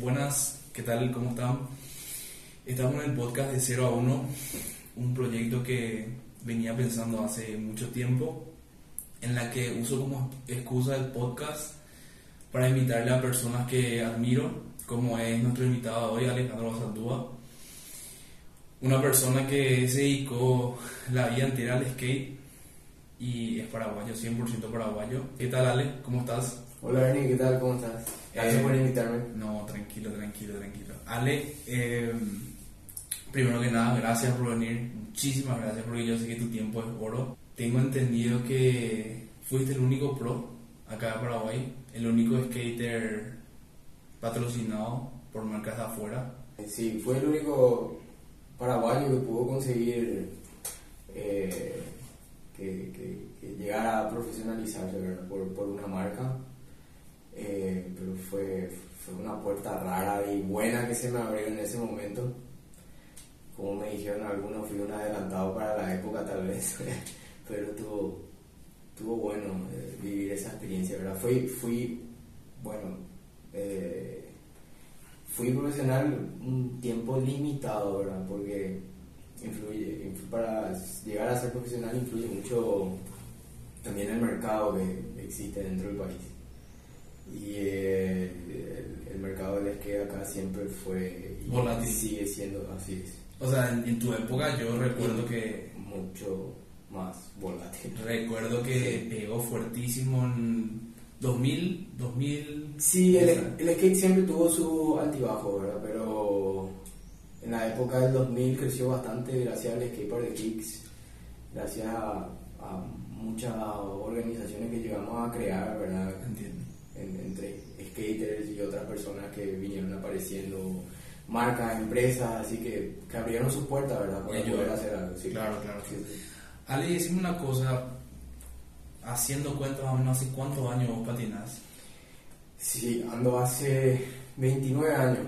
Buenas, ¿qué tal? ¿Cómo están? Estamos en el podcast de 0 a 1, un proyecto que venía pensando hace mucho tiempo, en la que uso como excusa el podcast para invitarle a personas que admiro, como es nuestro invitado hoy, Alejandro Basaldúa. Una persona que se dedicó la vida entera al skate y es paraguayo, 100% paraguayo. ¿Qué tal, Ale? ¿Cómo estás? Hola Ernie, ¿qué tal? ¿Cómo estás? Gracias Eh, por invitarme. No, tranquilo, tranquilo, tranquilo. Ale, eh, primero que nada, gracias por venir. Muchísimas gracias porque yo sé que tu tiempo es oro. Tengo entendido que fuiste el único pro acá de Paraguay, el único skater patrocinado por marcas de afuera. Sí, fue el único paraguayo que pudo conseguir eh, que, que- que llegara a profesionalizarse. Por, por una marca. Eh, pero fue, fue una puerta rara y buena que se me abrió en ese momento. Como me dijeron algunos, fui un adelantado para la época tal vez, pero estuvo, estuvo bueno eh, vivir esa experiencia, ¿verdad? Fui, fui bueno, eh, fui profesional un tiempo limitado, ¿verdad? Porque influye, influ- para llegar a ser profesional influye mucho también el mercado que existe dentro del país. Y eh, el, el mercado del skate acá siempre fue y Volátil. sigue siendo así es, O sea, en, en tu época yo recuerdo que mucho más volátil. recuerdo que pegó fuertísimo en 2000, 2000. Sí, el, el skate siempre tuvo su altibajo, ¿verdad? Pero en la época del 2000 creció bastante gracias al Skatepark de Kicks, gracias a, a muchas organizaciones que llegamos a crear, ¿verdad? Entiendo. Entre skaters y otras personas que vinieron apareciendo, marcas, empresas, así que, que abrieron sus puertas, ¿verdad? Para Ellos- poder hacer algo. sí. Claro, claro. Sí, sí. Ale, decime una cosa, haciendo cuenta más o menos, ¿hace cuántos años vos patinás? Sí, ando hace 29 años.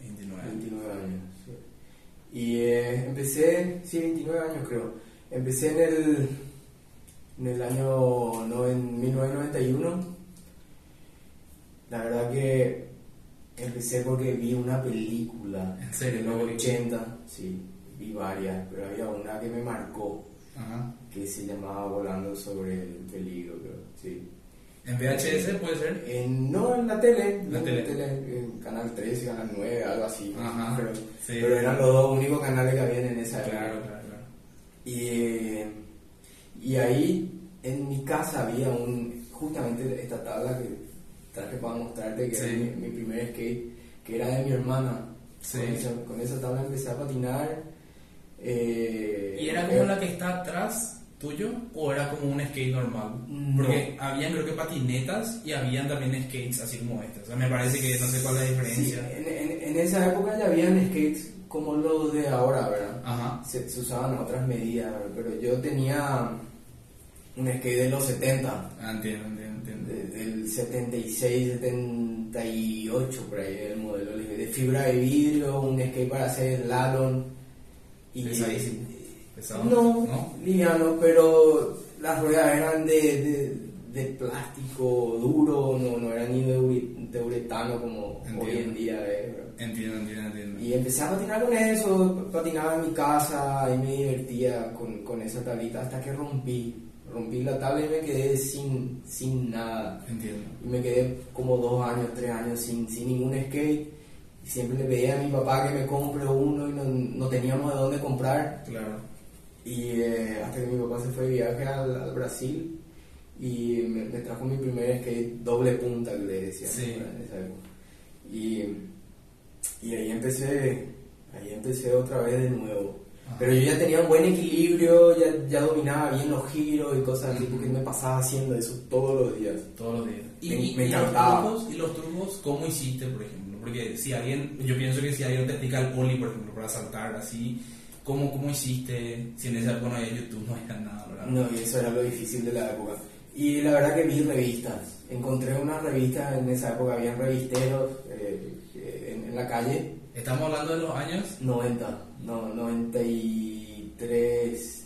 29. 29 años. sí. Y eh, empecé, sí, 29 años creo. Empecé en el, en el año no, en 1991. La verdad que empecé porque vi una película ¿En serio? en los ¿Una película? 80, sí, vi varias, pero había una que me marcó Ajá. que se llamaba Volando sobre el peligro, creo, sí. ¿En VHS puede ser? En- no, en la tele, La en tele. en Canal 13, Canal 9, algo así. Ajá, Pero, sí. pero eran los dos únicos canales que habían en esa época. Claro, claro, claro. Y, y ahí en mi casa había un, justamente esta tabla que traje para mostrarte, que Sí. era mi, mi primer skate, que era de mi hermana. Sí. Con, esa, con esa tabla empecé a patinar. eh, ¿Y era como la que está atrás tuyo o era como un skate normal? No. Porque habían creo que patinetas y habían también skates así como este. O sea, me parece que no sé cuál es la Sí, diferencia. en, en- en esa época ya habían skates como los de ahora, ¿verdad? Ajá. se, se usaban otras medidas, pero yo tenía un skate de los 70, Ah, entiendo, del 76, 78, por ahí el modelo, de fibra de vidrio, un skate para hacer slalom. Y, Pesadísimo. Pesado. No, ¿No? liviano, pero las ruedas eran de, de, de plástico duro, no, no eran ni de, uretano como Entiendo. hoy en día es. ¿verdad? Entiendo, entiendo, entiendo. Y empecé a patinar con eso, patinaba en mi casa y me divertía con, con esa tablita hasta que rompí. Rompí la tabla y me quedé sin, sin nada. Entiendo. Y me quedé como dos años, tres años sin, sin ningún skate. Y siempre le pedía a mi papá que me compre uno y no, no teníamos de dónde comprar. Claro. Y eh, hasta que mi papá se fue de viaje al, al Brasil y me, me trajo mi primer skate doble punta, que le decía Sí. Y, y ahí empecé, ahí empecé otra vez de nuevo. Pero yo ya tenía un buen equilibrio, ya, ya dominaba bien los giros y cosas así, porque me pasaba haciendo eso todos los días. Todos los días. Y, Me- y- me y los encantaba. trucos, y los trucos, ¿cómo hiciste, por ejemplo? Porque si alguien, yo pienso que si alguien te explica el poli, por ejemplo, para saltar así, ¿cómo, cómo hiciste? Si en esa época no había YouTube, no había nada, ¿verdad? No, y eso era lo difícil de la época. Y la verdad que vi revistas. Encontré unas revistas en esa época, habían revisteros eh, eh, en, en la calle. Estamos hablando de los años 90, no, 93,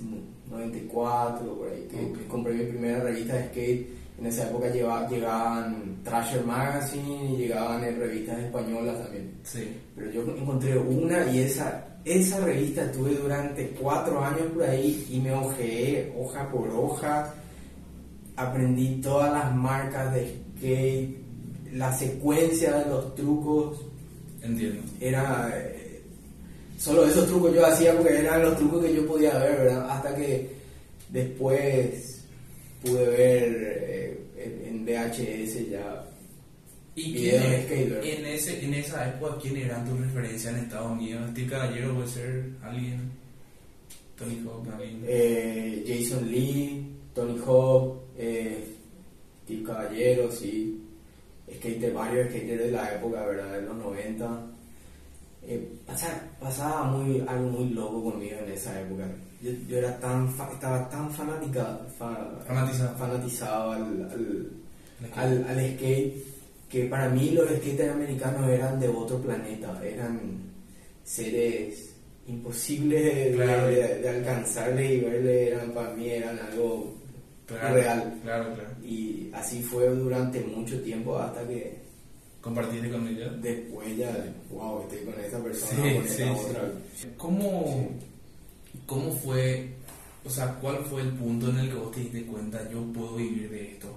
94, por ahí, que compré mi primera revista de skate En esa época llegaba- llegaban Thrasher Magazine y llegaban eh, revistas españolas también. Sí. Pero yo encontré una y esa, esa revista estuve durante cuatro años por ahí y me ojeé hoja por hoja. Aprendí todas las marcas de skate, la secuencia de los trucos. Entiendo. Era. Solo esos trucos yo hacía porque eran los trucos que yo podía ver, ¿verdad? Hasta que después pude ver eh, en, en VHS ya ¿Y quién es- en, ese, en esa época quién eran tus referencias en Estados Unidos? Steve Caballero puede ser alguien. Tony Hawk, alguien. Eh, Jason Lee, Tony Hawk, eh, Steve Caballero, sí. Skater, varios skaters de la época, ¿verdad? De los 90. Eh, pasa- pasaba muy, algo muy loco conmigo en esa época. Yo, yo era tan fa- estaba tan fanática, fa- Fanatizado. fanatizado al, al, al, al skate que para mí los skaters americanos eran de otro planeta, eran seres imposibles de, Claro. de- de alcanzarle y verle, eran para mí eran algo Claro, real. Claro, claro. Y así fue durante mucho tiempo hasta que Compartiste con ellos. después ya, wow, estoy con esta persona, Sí, con esta sí, otra. ¿Cómo, ¿Cómo fue, o sea, cuál fue el punto en el que vos te diste cuenta, yo puedo vivir de esto?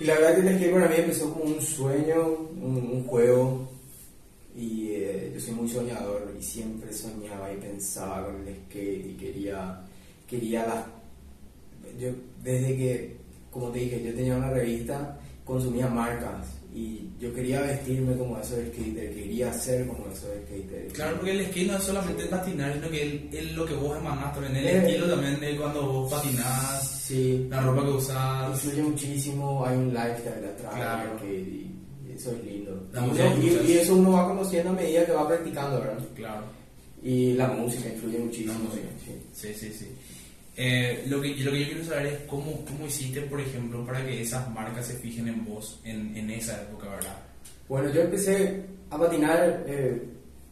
Y la verdad que el skate para mí empezó como un sueño, un, un juego. Y eh, yo soy muy soñador y siempre soñaba y pensaba con el skate y quería, quería las... Yo desde que, como te dije, yo tenía una revista, consumía marcas y yo quería vestirme como esos skaters, quería ser como esos skaters. Claro, porque el skate no es solamente patinar, sino que el- el- lo que vos emanás también, el Eh. estilo también de cuando vos patinás, Sí, la ropa que usás. influye muchísimo, hay un lifestyle atrás Claro. skate y eso es lindo. Y que y, y eso uno va conociendo a medida que va practicando, ¿verdad? Claro, Y la música influye muchísimo. Música. sí. sí, sí, sí. Eh, lo, que, lo que yo quiero saber es cómo, cómo hiciste, por ejemplo, para que esas marcas se fijen en vos en, en esa época, ¿verdad? Bueno, yo empecé a patinar eh,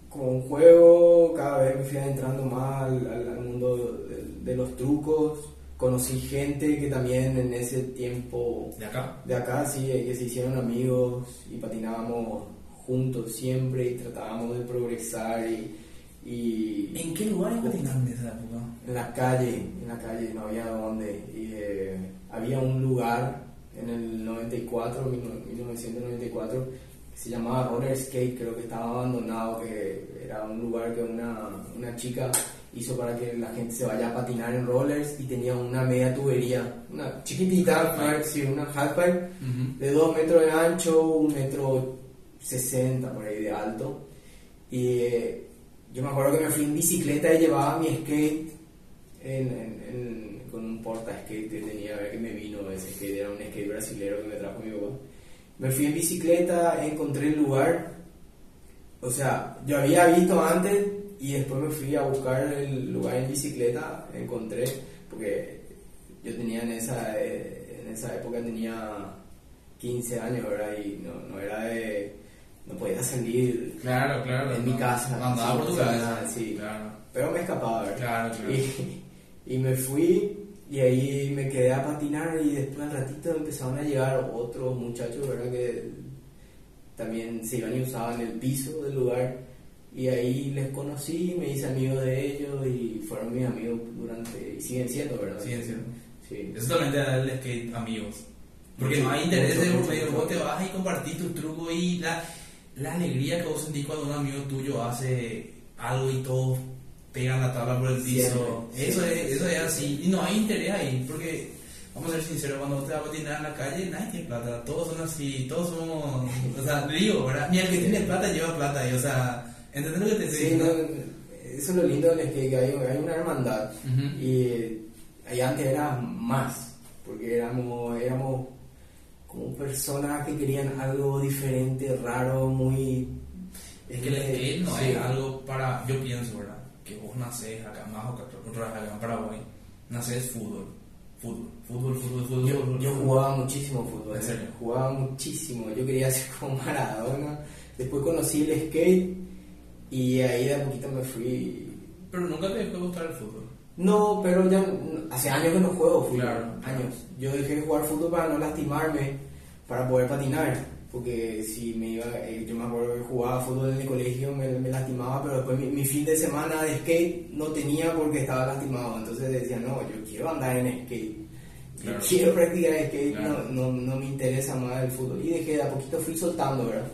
como un juego, cada vez me fui adentrando más al, al- mundo de, de los trucos. Conocí gente que también en ese tiempo ¿De acá? de acá sí, eh, que se hicieron amigos y patinábamos juntos siempre y tratábamos de progresar y, y ¿En qué patinaron en esa época? en la calle, en la calle no había dónde. Y, eh, había un lugar en el 94, 1994, que se llamaba Roller Skate, creo que estaba abandonado, que era un lugar que una, una chica hizo para que la gente se vaya a patinar en rollers y tenía una media tubería, una chiquitita, Halfpipe. sí, una halfpipe Ujú. de 2 metros de ancho, un metro 60 por ahí de alto. Y eh, yo me acuerdo que me fui en bicicleta y llevaba mi skate con un porta skate que tenía, a ver que me vino ese skate, era un skate brasilero que me trajo mi papá. Me fui en bicicleta, encontré el lugar, o sea, yo había visto antes y después me fui a buscar el lugar en bicicleta, encontré, porque yo tenía en esa, en esa época tenía 15 años, ¿verdad? Y no era de, no podía salir, Claro, claro. En mi casa, No andaba sí, por tu cabeza. sí. Claro, pero me escapaba, ¿verdad? claro, claro. Y, y me fui y ahí me quedé a patinar y después al ratito empezaron a llegar otros muchachos, ¿verdad? Que también se iban y usaban el piso del lugar y ahí les conocí, me hice amigo de ellos y fueron mis amigos durante, y siguen siendo, ¿verdad? Siguen siendo. Sí. Eso también te da el skate amigos. Porque no hay interés de por medio. Vos te vas y compartís tus trucos y la, la alegría que vos sentís cuando un amigo tuyo hace algo y todos pegan la tabla por el piso. Siempre, Eso, siempre, es, eso es siempre. así. Y no hay interés ahí. Porque, vamos a ser sinceros, cuando te vas a patinar en la calle, nadie tiene plata. Todos son así. Todos somos. O sea, digo, ¿verdad? Ni el que tiene plata lleva plata. Y, o sea, ¿entendés lo que te estoy Sí, no, eso es lo lindo skate, que hay, hay una hermandad. Ujú. Y ahí antes era más, porque éramos, éramos como personas que querían algo diferente, raro, muy... Es que el skate no Sí. es algo para, yo pienso, ¿verdad? Que vos nacés acá más o acá, en Paraguay, nacés fútbol, fútbol, fútbol, fútbol, fútbol. Yo, fútbol, yo jugaba muchísimo fútbol, ¿En serio? jugaba muchísimo, yo quería ser como Maradona, después conocí el skate y ahí de a poquito me fui... Pero nunca te dejó de gustar el fútbol. No, pero ya hace años que no juego fútbol. Claro. Años. Yo dejé de jugar fútbol para no lastimarme, para poder patinar. Porque si me iba, eh, yo me acuerdo que jugaba fútbol en el colegio, me, me lastimaba, pero después mi, mi fin de semana de skate no tenía porque estaba lastimado. Entonces decía, no, yo quiero andar en skate. Yo quiero practicar skate, Claro. no, no, no me interesa más el fútbol. Y dejé, de a poquito fui soltando, ¿verdad?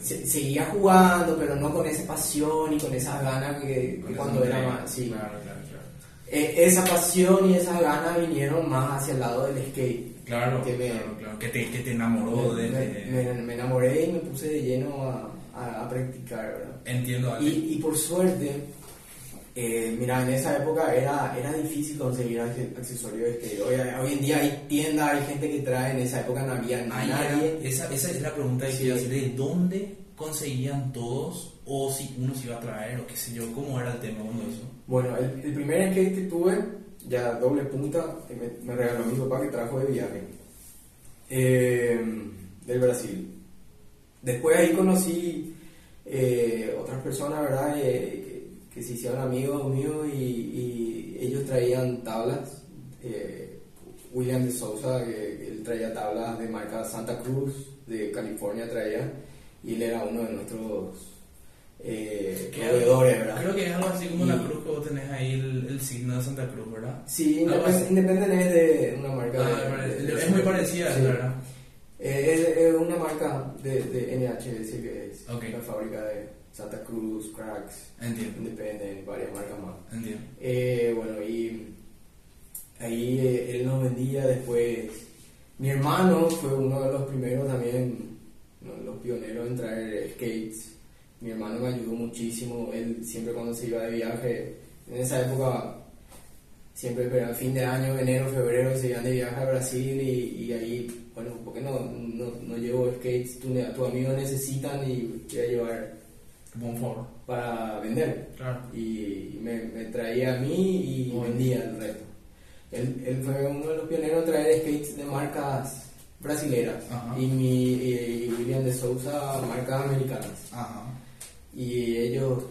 Se- seguía jugando, pero no con esa pasión y con esas ganas que, Con cuando era más. Sí. Claro. Eh, esa pasión y esas ganas vinieron más hacia el lado del skate. Claro, Que me- claro, claro. Que te, que te enamoró me, de... me- de- me- enamoré y me puse de lleno a, a- a practicar, ¿verdad? Entiendo, Ale. Y, y por suerte, eh, mira, en esa época era, era difícil conseguir acce- accesorios de skate. Hoy, hoy en día hay tiendas, hay gente que trae, en esa época no había nadie. era- esa, esa es la pregunta que Sí. quería hacer. ¿De dónde conseguían todos? O si uno se iba a traer, o qué sé yo. ¿Cómo era el tema cuando eso? Bueno, el, el primer skate que tuve, ya doble punta, que me, regaló mi papá que trajo de viaje, eh, del Brasil. Después ahí conocí eh, otras personas, ¿verdad? Eh, que, que se hicieron amigos míos y, ellos traían tablas. eh, William de Sousa, él traía tablas de marca Santa Cruz, de California traía, y él era uno de nuestros eh, proveedores, ¿verdad? Creo que es algo así como Y- la cruz que vos tenés ahí, el, el signo de Santa Cruz, ¿verdad? Sí. Independent es de una marca. Ah, de- de- es muy parecida, sí. ¿verdad? Eh, es, es una marca de, de NHS que es Ok. la fábrica de Santa Cruz, Cracks, Entiendo, Independent, varias marcas más. entiendo. Eh, bueno, y ahí eh, él nos vendía después. Mi hermano fue uno de los primeros también, uno de los pioneros en traer skates. Mi hermano me ayudó muchísimo. Él siempre cuando se iba de viaje, en esa época, siempre pero a fin de año, enero, febrero, se iban de viaje a Brasil y, y ahí, bueno, ¿por qué no, no, no llevo skates? Tu, tus amigos necesitan y voy a llevar Como un favor. para vender Claro. y me, me traía a mí y Muy vendía el resto. Él, él fue uno de los pioneros en traer skates de marcas brasileras Ajá. y, mi, y William de Sousa marcas americanas. Ajá. Y ellos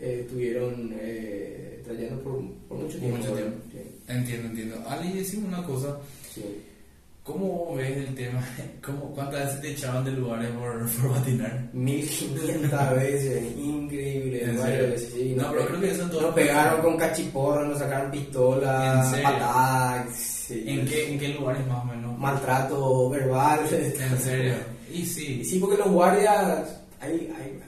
eh, estuvieron eh, trayendo por, por mucho tiempo. mucho tiempo. Entiendo, entiendo. Ali, decime una cosa. Sí, sí. ¿Cómo ves el tema? ¿Cómo, ¿Cuántas veces te echaban de lugares por, por patinar? 1500 veces, increíble. Veces, sí. No, Nos pero pe- creo que eso todo Nos pegaron con cachiporro, nos sacaron pistolas, patadas. sí. ¿En qué, ¿En qué lugares más o menos? maltrato verbal. ¿En serio? Y sí. sí, porque los guardias, hay, hay,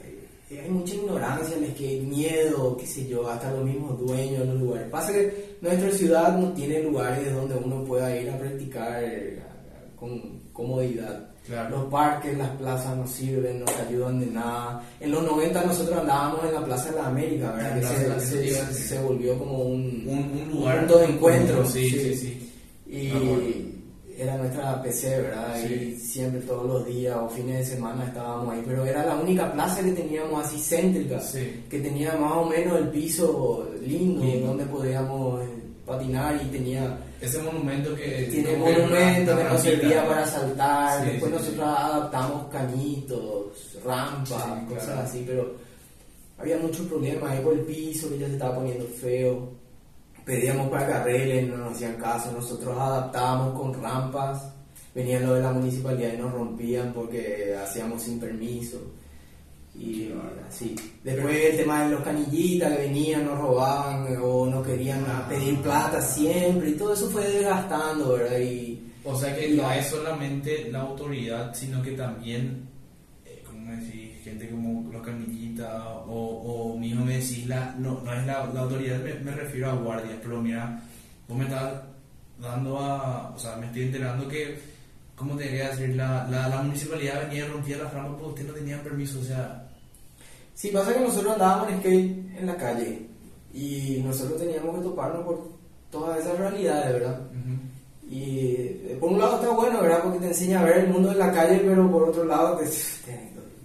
hay, mucha ignorancia en el que miedo, qué sé yo, hasta los mismos dueños de los lugares. Pasa que nuestra ciudad no tiene lugares donde uno pueda ir a practicar eh, con comodidad. Claro. Los parques, las plazas no sirven, no te ayudan de nada. En los 90 nosotros andábamos en la Plaza de la América, ¿verdad? Que la se, volvió como un, Un, un lugar. punto de encuentro. Sí, sí, sí. Acuerdo. Y era nuestra PC, ¿verdad? Sí. Y siempre todos los días o fines de semana estábamos ahí. Pero era la única plaza que teníamos así céntrica, Sí. que tenía más o menos el piso lindo, donde podíamos eh, patinar y tenía Ese monumento que. tiene monumento que nos servía para saltar. Después nosotros adaptamos cañitos, rampas, cosas claro. así, pero había muchos problemas ahí por el piso que ya se estaba poniendo feo. Pedíamos para carriles, no nos hacían caso. Nosotros adaptábamos con rampas. Venían los de la municipalidad y nos rompían porque hacíamos sin permiso. Y así. Después el tema de los canillitas que venían, nos robaban o nos querían Ah. pedir plata siempre. Y todo eso fue desgastando, ¿verdad? Y O sea que no es solamente la autoridad, sino que también, eh, como decís, gente como los canillitas o, o mismo me decís, la, no, no es la, la autoridad, me, me refiero a guardias, pero mira, vos me estás dando a, o sea, me estoy enterando que, ¿cómo te quería decir? La, la, la municipalidad venía y rompía las rampas porque ustedes no tenían permiso, o sea, Sí, pasa que nosotros andábamos en skate en la calle y nosotros teníamos que toparnos por todas esas realidades, ¿verdad? ujú, Y eh, por un lado está bueno, ¿verdad? Porque te enseña a ver el mundo en la calle, pero por otro lado, te, te-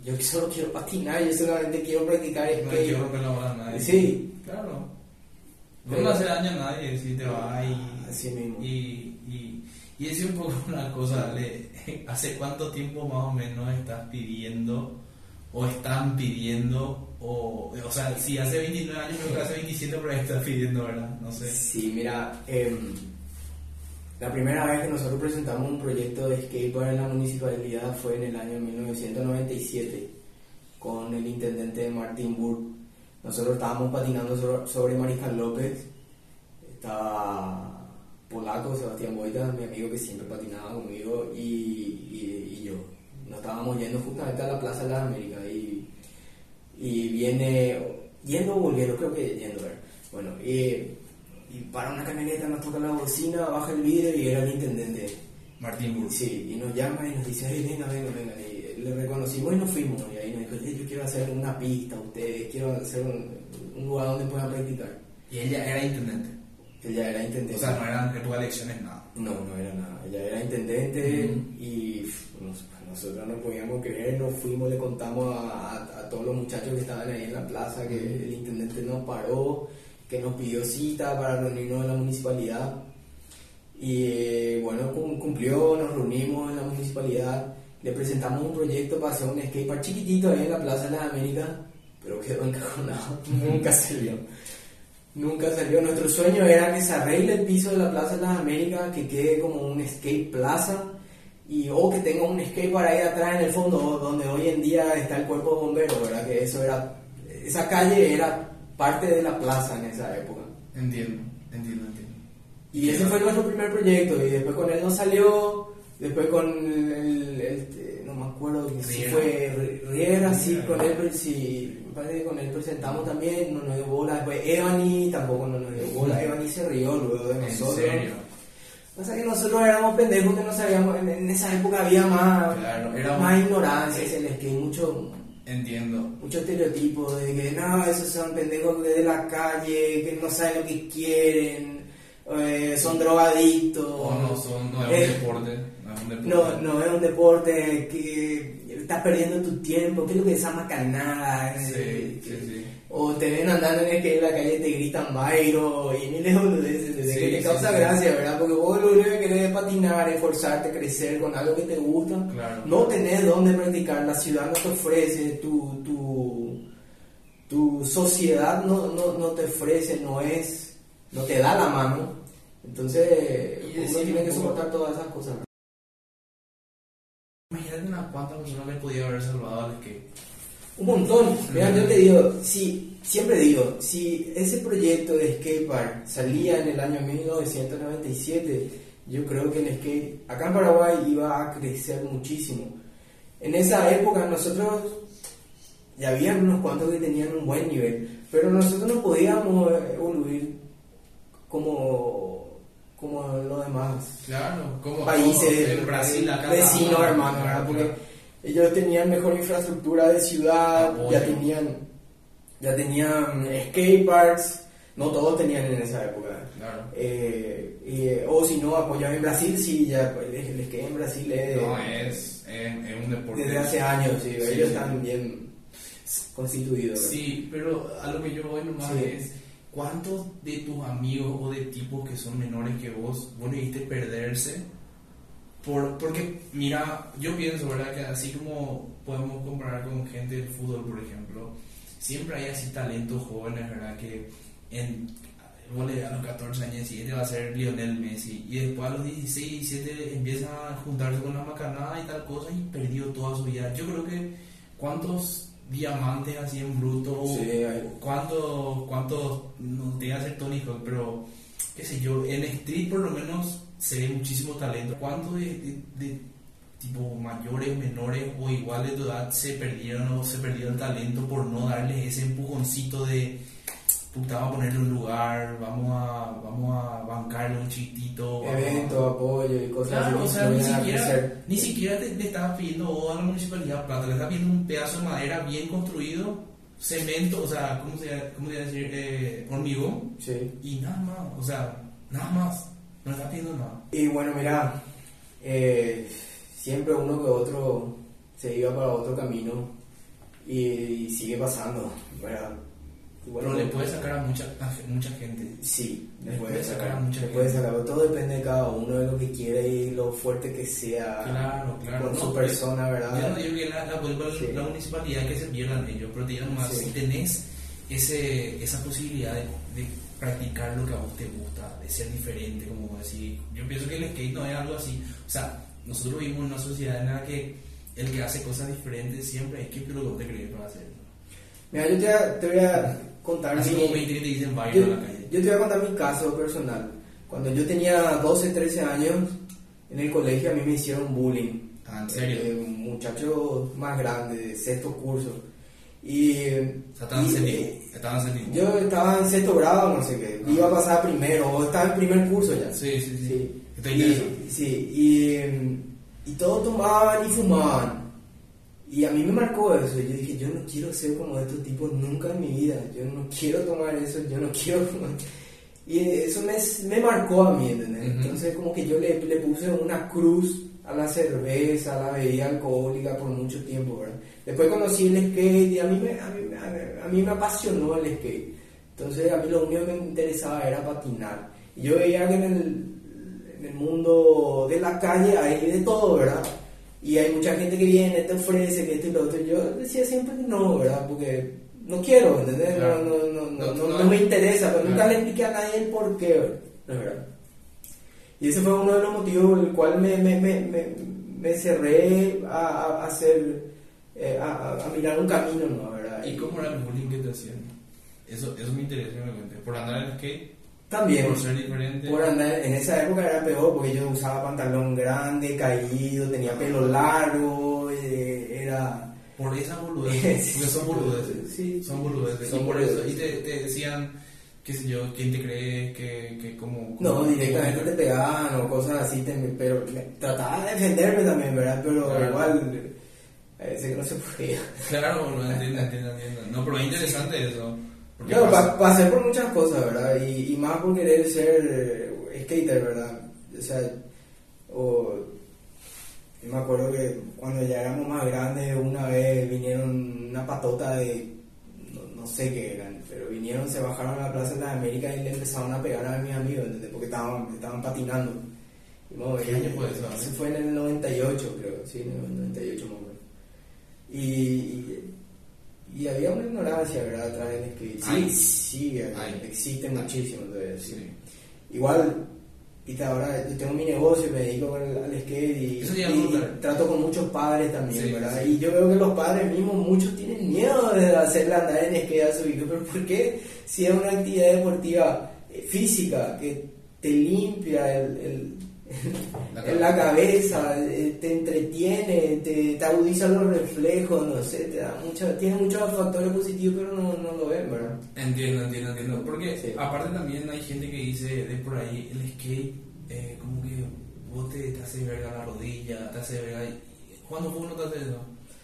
yo solo quiero patinar, yo solamente quiero practicar no hay que skate. romper la bola a nadie. Sí. Claro. No Pero- le hace daño a nadie si te vas y... Así mismo. Y, y, y decir un poco una cosa, Ale, ¿hace cuánto tiempo más o menos estás pidiendo o están pidiendo O, o sea, si hace 29 años, creo que hace 27 por ahí estás pidiendo, ¿verdad? No sé. Sí, mira, em, la primera vez que nosotros presentamos un proyecto de skatepark en la municipalidad fue en el año 1997 con el intendente Martín Burg. Nosotros estábamos patinando sobre, Mariscal López, estaba polaco, Sebastián Boita, mi amigo que siempre patinaba conmigo, y, y- yo. Nos estábamos yendo justamente a la Plaza de las Américas y, y viene, yendo o volviendo, creo que yendo. Bueno, y, y para una camioneta, nos toca la bocina, baja el vidrio y era el intendente. Martín Burg. Sí, y nos llama y nos dice, "Ay, venga, venga, venga. Y le reconocimos y nos fuimos. Y ahí nos dijo, "Oye, yo quiero hacer una pista a ustedes, quiero hacer un, un lugar donde puedan practicar. Y ella era intendente. Él ya era intendente. O sea, no eran época de elecciones, nada. No, no era nada. Ella era intendente Ujú. y nos- nosotros no podíamos creer, nos fuimos, le contamos a, a- a todos los muchachos que estaban ahí en la plaza que el intendente nos paró, que nos pidió cita para reunirnos en la municipalidad. Y eh, bueno, cum- cumplió, nos reunimos en la municipalidad, le presentamos un proyecto para hacer un skatepark chiquitito ahí en la Plaza de las Américas, pero quedó encajonado, nunca salió. Nunca salió. Nuestro sueño era que se arregle el piso de la Plaza de las Américas, que quede como un skate plaza y o que tenga un skate para ahí atrás en el fondo donde hoy en día está el cuerpo de bomberos, ¿verdad? Que eso era esa calle era parte de la plaza en esa época. Entiendo, entiendo, entiendo. Y ese fue nuestro primer proyecto y después con él no salió, después con el, el- el- no me acuerdo si fue Riera, sí, con él, sí, me parece que con él presentamos también, no nos dio bola, después Evany tampoco no nos dio bola, Evany se rió luego de En nosotros. serio. Pasa que nosotros éramos pendejos que no sabíamos, en, en esa época había más, Claro, era más ignorancia, es el skate, mucho, Entiendo. mucho estereotipo de que no, esos son pendejos de la calle, que no saben lo que quieren, eh, son drogadictos. O no, son, no es un deporte. No no, es un deporte que estás perdiendo tu tiempo, ¿qué es lo que es esa macanada? Sí, Eh, sí, sí. O te ven andando en, el que en la calle y te gritan Bairo y miles de boludeces, desde que te causa gracia, ¿verdad? Porque vos lo único que querés es patinar, esforzarte, crecer con algo que te gusta. Claro. No tenés dónde practicar, la ciudad no te ofrece, tu, tu, tu sociedad no, no, no te ofrece, no es, no te da la mano. Entonces, uno tiene que soportar todas esas cosas. Imagínate unas cuantas personas le podía haber salvado al skate. Un montón. Mira, yo te digo, si, siempre digo, si ese proyecto de skatepark salía en el año 1997, yo creo que el skate acá en Paraguay iba a crecer muchísimo. En esa época nosotros ya había unos cuantos que tenían un buen nivel, pero nosotros no podíamos evoluir como, como los demás Claro, como países en Brasil, acá. vecinos hermanos claro, porque claro. ellos tenían mejor infraestructura de ciudad Apoyo. ya tenían ya tenían skateparks no todos tenían en esa época Claro. Eh, y- o si no apoyaban en Brasil sí ya el, el skate en Brasil es, No, es, es, es un deporte. desde hace años sí, Sí, ellos sí. están bien constituidos. Sí, pero a lo que yo voy nomás Sí. es ¿cuántos de tus amigos o de tipos que son menores que vos, vos le viste perderse? Por, porque, mira, yo pienso, ¿verdad? Que así como podemos comparar con gente del fútbol, por ejemplo, siempre hay así talentos jóvenes, ¿verdad? Que en, a los 14 años, siguiente va a ser Lionel Messi, y después a los 16, 17 empieza a juntarse con la macanada y tal cosa, y perdió toda su vida. Yo creo que, ¿cuántos diamantes así en bruto? Sí, hay- ¿Cuántos, cuántos, no te hacer Tony Hawk, pero qué sé yo, en Street por lo menos se ve muchísimo talento. ¿Cuántos de, de- de tipo mayores, menores o iguales de tu edad se perdieron o se perdió el talento por no darles ese empujoncito de puta, vamos a ponerle un lugar, vamos a, vamos a bancarle un chiquitito. vamos a- evento apoyo y cosas Claro, o así sea, que ni siquiera, ni siquiera te, le estabas pidiendo vos a la municipalidad plata, le estás pidiendo un pedazo de madera bien construido, cemento, o sea, ¿cómo se, cómo se decir? Eh, hormigón, sí y nada más, o sea, nada más, no le estás pidiendo nada. Y bueno, mira, eh, siempre uno que otro se iba para otro camino y, sigue pasando, ¿verdad? Igual Pero le puede sacar a mucha, a mucha gente. Sí, Le le puede puede sacar sacar, a mucha le puede gente. sacar. Todo depende de cada uno de lo que quiere y lo fuerte que sea Claro, claro. con no, su pero persona, Yo ¿verdad? no digo que la, la, Sí. la municipalidad que se pierdan ellos, pero te digo nomás, Sí. si tenés ese, esa posibilidad de, de practicar lo que a vos te gusta, de ser diferente, como decir, yo pienso que el skate no es algo así, o sea, nosotros vivimos en una sociedad en la que el que hace cosas diferentes siempre es que lo que te crees para hacerlo. Mira, yo te, te voy a contar Así mi- como 20 que te dicen yo, baile en la calle. yo te voy a contar mi caso personal. Cuando yo tenía 12, 13 años, en el colegio a mí me hicieron bullying. Ah, ¿en serio? Eh, un muchacho más grande, de sexto curso. Y, O sea, estaban séptimo, eh, yo estaba en sexto grado, no sé qué, Ah. iba a pasar primero, o estaba en primer curso ya. Sí, sí, sí. Sí. Y, sí, y, y todos tomaban y fumaban. Y a mí me marcó eso. Yo dije, yo no quiero ser como estos tipos nunca en mi vida. Yo no quiero tomar eso, yo no quiero. Y eso me, me marcó a mí, ¿entendés? Entonces como que yo le, le puse una cruz a la cerveza, a la bebida alcohólica por mucho tiempo, ¿verdad? Después conocí el skate y a mí me, a mí, me- a mí- a mí me apasionó el skate. Entonces a mí lo único que me interesaba era patinar. Y yo veía que en el, en el mundo de la calle hay de todo, ¿verdad? Y hay mucha gente que viene, te ofrece, que esto y lo otro. Yo decía siempre que no, ¿verdad? Porque no quiero, ¿entendés? Claro. No, no, no, no, No, no, no. no me interesa, pero nunca Claro. le expliqué a nadie el por qué, ¿verdad? Y ese fue uno de los motivos por el cual me, me, me, me, me cerré a, a, hacer, eh, a, a- mirar un camino, ¿no? ¿verdad? ¿Y cómo era el bullying que te hacían? Eso, eso me interesa cuentes. ¿Por andar en skate? También. ¿Por ser diferente? Por andar, en esa época era peor porque yo usaba pantalón grande, caído, tenía pelo largo, eh, era... Por esa boludez. Porque son boludeces. Sí, Son boludeces. son boludeces. Y te, te decían, qué sé yo, quién te cree que, que como. No, como- directamente te pegaban o cosas así, te- pero trataba de defenderme también, ¿verdad? Pero Claro. igual, a veces que no se podía. Claro, boludo, entiendo, entiendo, entiendo. No, pero es interesante eso. No, pasa- pa- pasé por muchas cosas, ¿verdad? Y, y más por querer ser eh, skater, ¿verdad? O sea, o, yo me acuerdo que cuando ya éramos más grandes, una vez vinieron una patota de, no, no sé qué eran, pero vinieron, se bajaron a la Plaza de las Américas y le empezaron a pegar a mis amigos, ¿entendés? Porque estaban, estaban patinando. Y, bueno, ¿Qué año fue eso, Eso fue en el 98, creo, sí, en el 98 más o menos. Y, y, y había una ignorancia, ¿verdad? Atrás del skate. Sí, Hay. sí, hay, Hay. existe muchísimo todavía, sí. Sí. Igual, y ahora yo tengo mi negocio, me dedico al, al skate y, Eso trato con muchos padres también, Sí, ¿verdad? Y yo veo que los padres mismos, muchos tienen miedo de hacerle andar en skate a su hijo, pero ¿por qué? Si es una actividad deportiva eh, física que te limpia el, en la cabeza, eh, te entretiene, te, te agudiza los reflejos, no sé, te da mucho, tiene muchos factores positivos, pero no, no lo ven, ¿verdad? Entiendo, entiendo, entiendo. Porque Sí. aparte también hay gente que dice de por ahí, el skate, eh, como que vos te, te hace verga la rodilla, te hace verga. Jugando fútbol no te hace eso.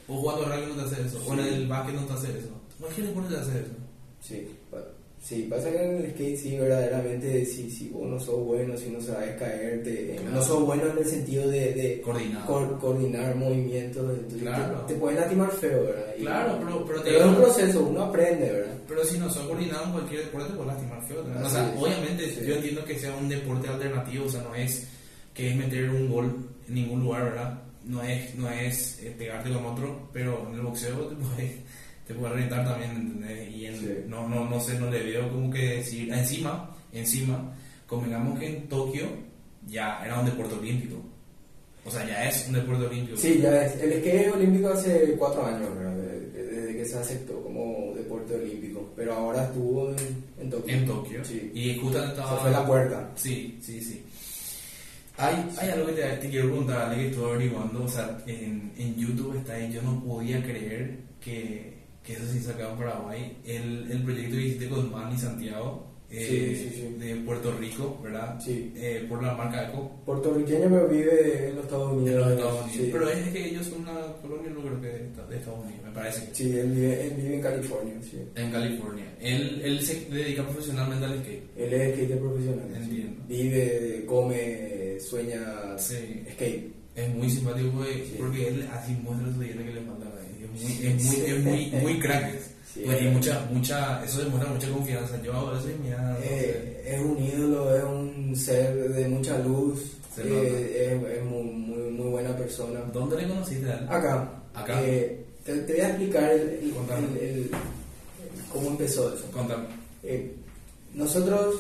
O jugando rugby no te hace eso. O en el básquet no te hace eso. Imagínate por qué te hace eso. Sí, sí, pasa que en el skate sí, verdaderamente, si, si vos no sos bueno, si no sabes caerte, Claro. no sos bueno en el sentido de, de co- coordinar movimientos, entonces Claro. te, te pueden lastimar feo, ¿verdad? Y- Claro, pero, pero te pero es un proceso, uno aprende, ¿verdad? Pero si no sos coordinado en cualquier deporte, te puedes lastimar feo. ¿no? O sea, es. obviamente Sí. yo entiendo que sea un deporte alternativo, o sea, no es que es meter un gol en ningún lugar, ¿verdad? No es, no es eh, pegarte con otro, pero en el boxeo te puede, te puede reventar también, ¿entendés? Y en- Sí. no, no, no sé, no le veo como que decir, encima, encima, convengamos que en Tokio ya era un deporte olímpico. O sea, ya es un deporte olímpico. Sí, ya es. El skate olímpico hace cuatro años, ¿verdad? Desde, que se aceptó como deporte olímpico, pero ahora estuvo en, en Tokio. En Tokio. Sí. Y justamente Se estaba... fue la puerta. Sí, sí, sí. Hay, hay algo que te, te quiero preguntar, Ale, que estuve averiguando. O sea, en, en YouTube está ahí. Yo no podía creer que, que eso se sacaba en Paraguay. El, el proyecto que hiciste con Manny Santiago eh, Sí, sí, sí. de Puerto Rico, ¿verdad? Sí. Eh, por la marca Eco. Puertorriqueño, pero vive en los Estados Unidos. los Estados Unidos. Sí. Pero es que ellos son una colonia, no creo que de, Estados Unidos, me parece Sí, él vive, él vive en California, sí. En California. Él, él se dedica profesionalmente al skate. Él es skater profesional. sí. Entiendo. Vive, come, sueña Sí. skate. Es muy simpático porque, Sí. porque él así muestra su dieta que le falta. Es muy, es muy, es muy, muy crack. Sí, Pues, y eh, mucha, mucha, eso demuestra mucha confianza. Yo hago eso y mira, no sé. eh, es un ídolo, es un ser de mucha luz, eh, es, es muy, muy, muy buena persona. ¿Dónde le conociste a él? Acá, Acá. eh, te, te voy a explicar el, el- el- cómo empezó eso. Contame. Eh, nosotros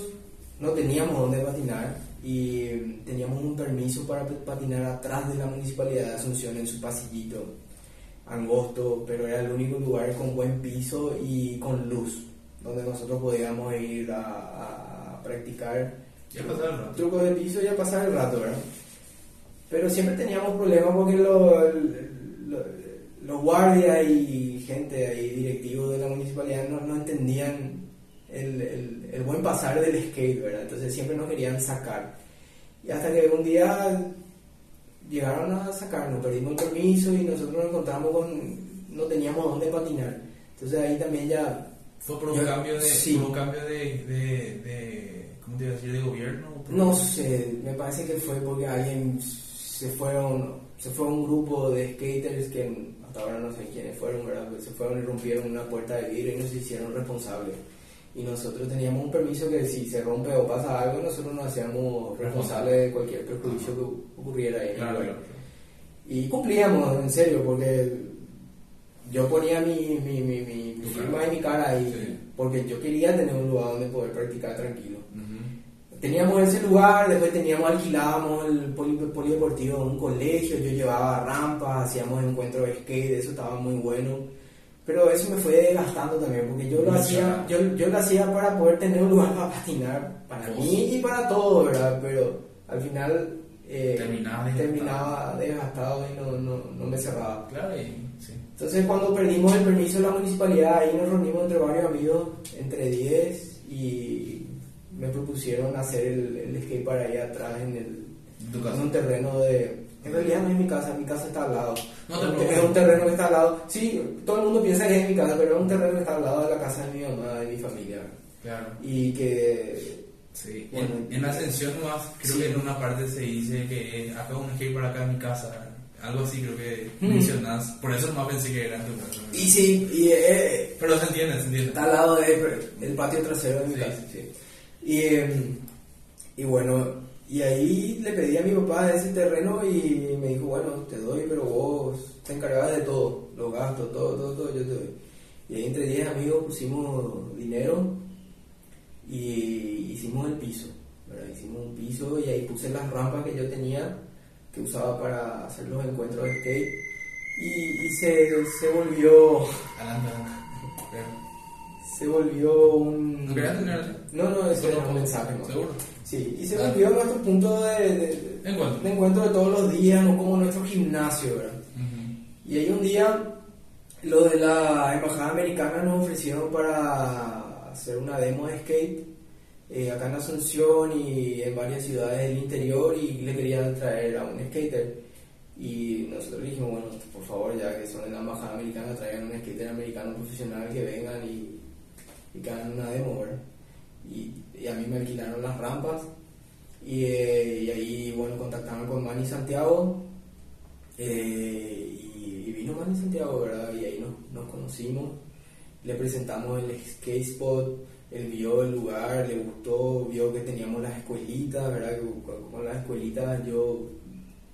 no teníamos dónde patinar y teníamos un permiso para patinar atrás de la municipalidad de Asunción en su pasillito angosto, pero era el único lugar con buen piso y con luz, donde nosotros podíamos ir a, a- practicar Ya rato. trucos de piso y a pasar el rato, ¿verdad? Pero siempre teníamos problemas porque lo- lo- los guardias y gente ahí, directivos de la municipalidad, no, no entendían el, el- el buen pasar del skate, ¿verdad? Entonces siempre nos querían sacar. Y hasta que un día llegaron a sacarnos, perdimos el permiso y nosotros nos encontramos con. no teníamos dónde patinar. Entonces ahí también ya. ¿Fue por un Yo- cambio de, sí. por un cambio de, de, de, ¿cómo te iba a decir, de gobierno? No sé, me parece que fue porque alguien se fueron, se fue un grupo de skaters que hasta ahora no sé quiénes fueron, ¿verdad? Pues se fueron y rompieron una puerta de vidrio y nos hicieron responsables. Y nosotros teníamos un permiso que si se rompe o pasa algo, nosotros nos hacíamos responsables de cualquier perjuicio que ocurriera ahí. Claro. Y cumplíamos, en serio, porque yo ponía mi, mi, mi, mi, mi firma y mi cara ahí, Sí. porque yo quería tener un lugar donde poder practicar tranquilo. Teníamos ese lugar, después teníamos, alquilábamos el poli- polideportivo en un colegio, yo llevaba rampas, hacíamos encuentros de skate, eso estaba muy bueno. Pero eso me fue desgastando también, porque yo lo hacía, yo, yo lo hacía para poder tener un lugar para patinar, para mí y para todo, ¿verdad? Pero al final eh, Terminaba desgastado. terminaba desgastado y no, no, no me cerraba. Claro, y sí. Entonces cuando perdimos el permiso de la municipalidad, ahí nos reunimos entre varios amigos, entre 10, y me propusieron hacer el, el skate para ahí atrás en, el, en un terreno de... En realidad no es mi casa, mi casa está al lado. No te es, un- preocupes. es un terreno que está al lado. Sí, todo el mundo piensa que es mi casa, pero es un terreno que está al lado de la casa de mi mamá, de mi familia. Claro. Y que... Sí. Bueno, en, en Ascensión nomás, creo sí. que en una parte se dice que acá un skate para acá en mi casa. Algo así creo que Mm. mencionas. Por eso nomás pensé que era en tu casa. Y sí, y eh, Pero se entiende, se entiende. Está al lado del patio trasero de mi Sí. casa, sí. Y, em, y bueno, y ahí le pedí a mi papá ese terreno y me dijo, bueno, te doy, pero vos te encargabas de todo, los gastos, todo, todo, todo, yo te doy. Y ahí entre 10 amigos pusimos dinero y hicimos el piso, ¿verdad? Hicimos un piso y ahí puse las rampas que yo tenía, que usaba para hacer los encuentros de skate. Y, y se, se volvió se volvió un... ¿No querías tener así? No, no, ese Solo era un mensaje. ¿no? ¿Seguro? Sí, y se Ah. volvió nuestro punto de, de, de- Encuentro. de encuentro de todos los días, no como nuestro gimnasio, ¿verdad? Ujú. Y ahí un día, lo de la embajada americana nos ofrecieron para hacer una demo de skate eh, acá en Asunción y en varias ciudades del interior y le querían traer a un skater. Y nosotros dijimos, bueno, por favor, ya que son de la embajada americana, traigan un skater americano profesional que vengan y, y que hagan una demo, ¿verdad? Y, y a mí me alquilaron las rampas y, eh, y ahí, bueno, contactaron con Manny Santiago eh, y, y vino Manny Santiago, ¿verdad? Y ahí nos, nos conocimos, le presentamos el skate spot, él vio el lugar, le gustó, vio que teníamos las escuelitas, ¿verdad? Que con, las escuelitas yo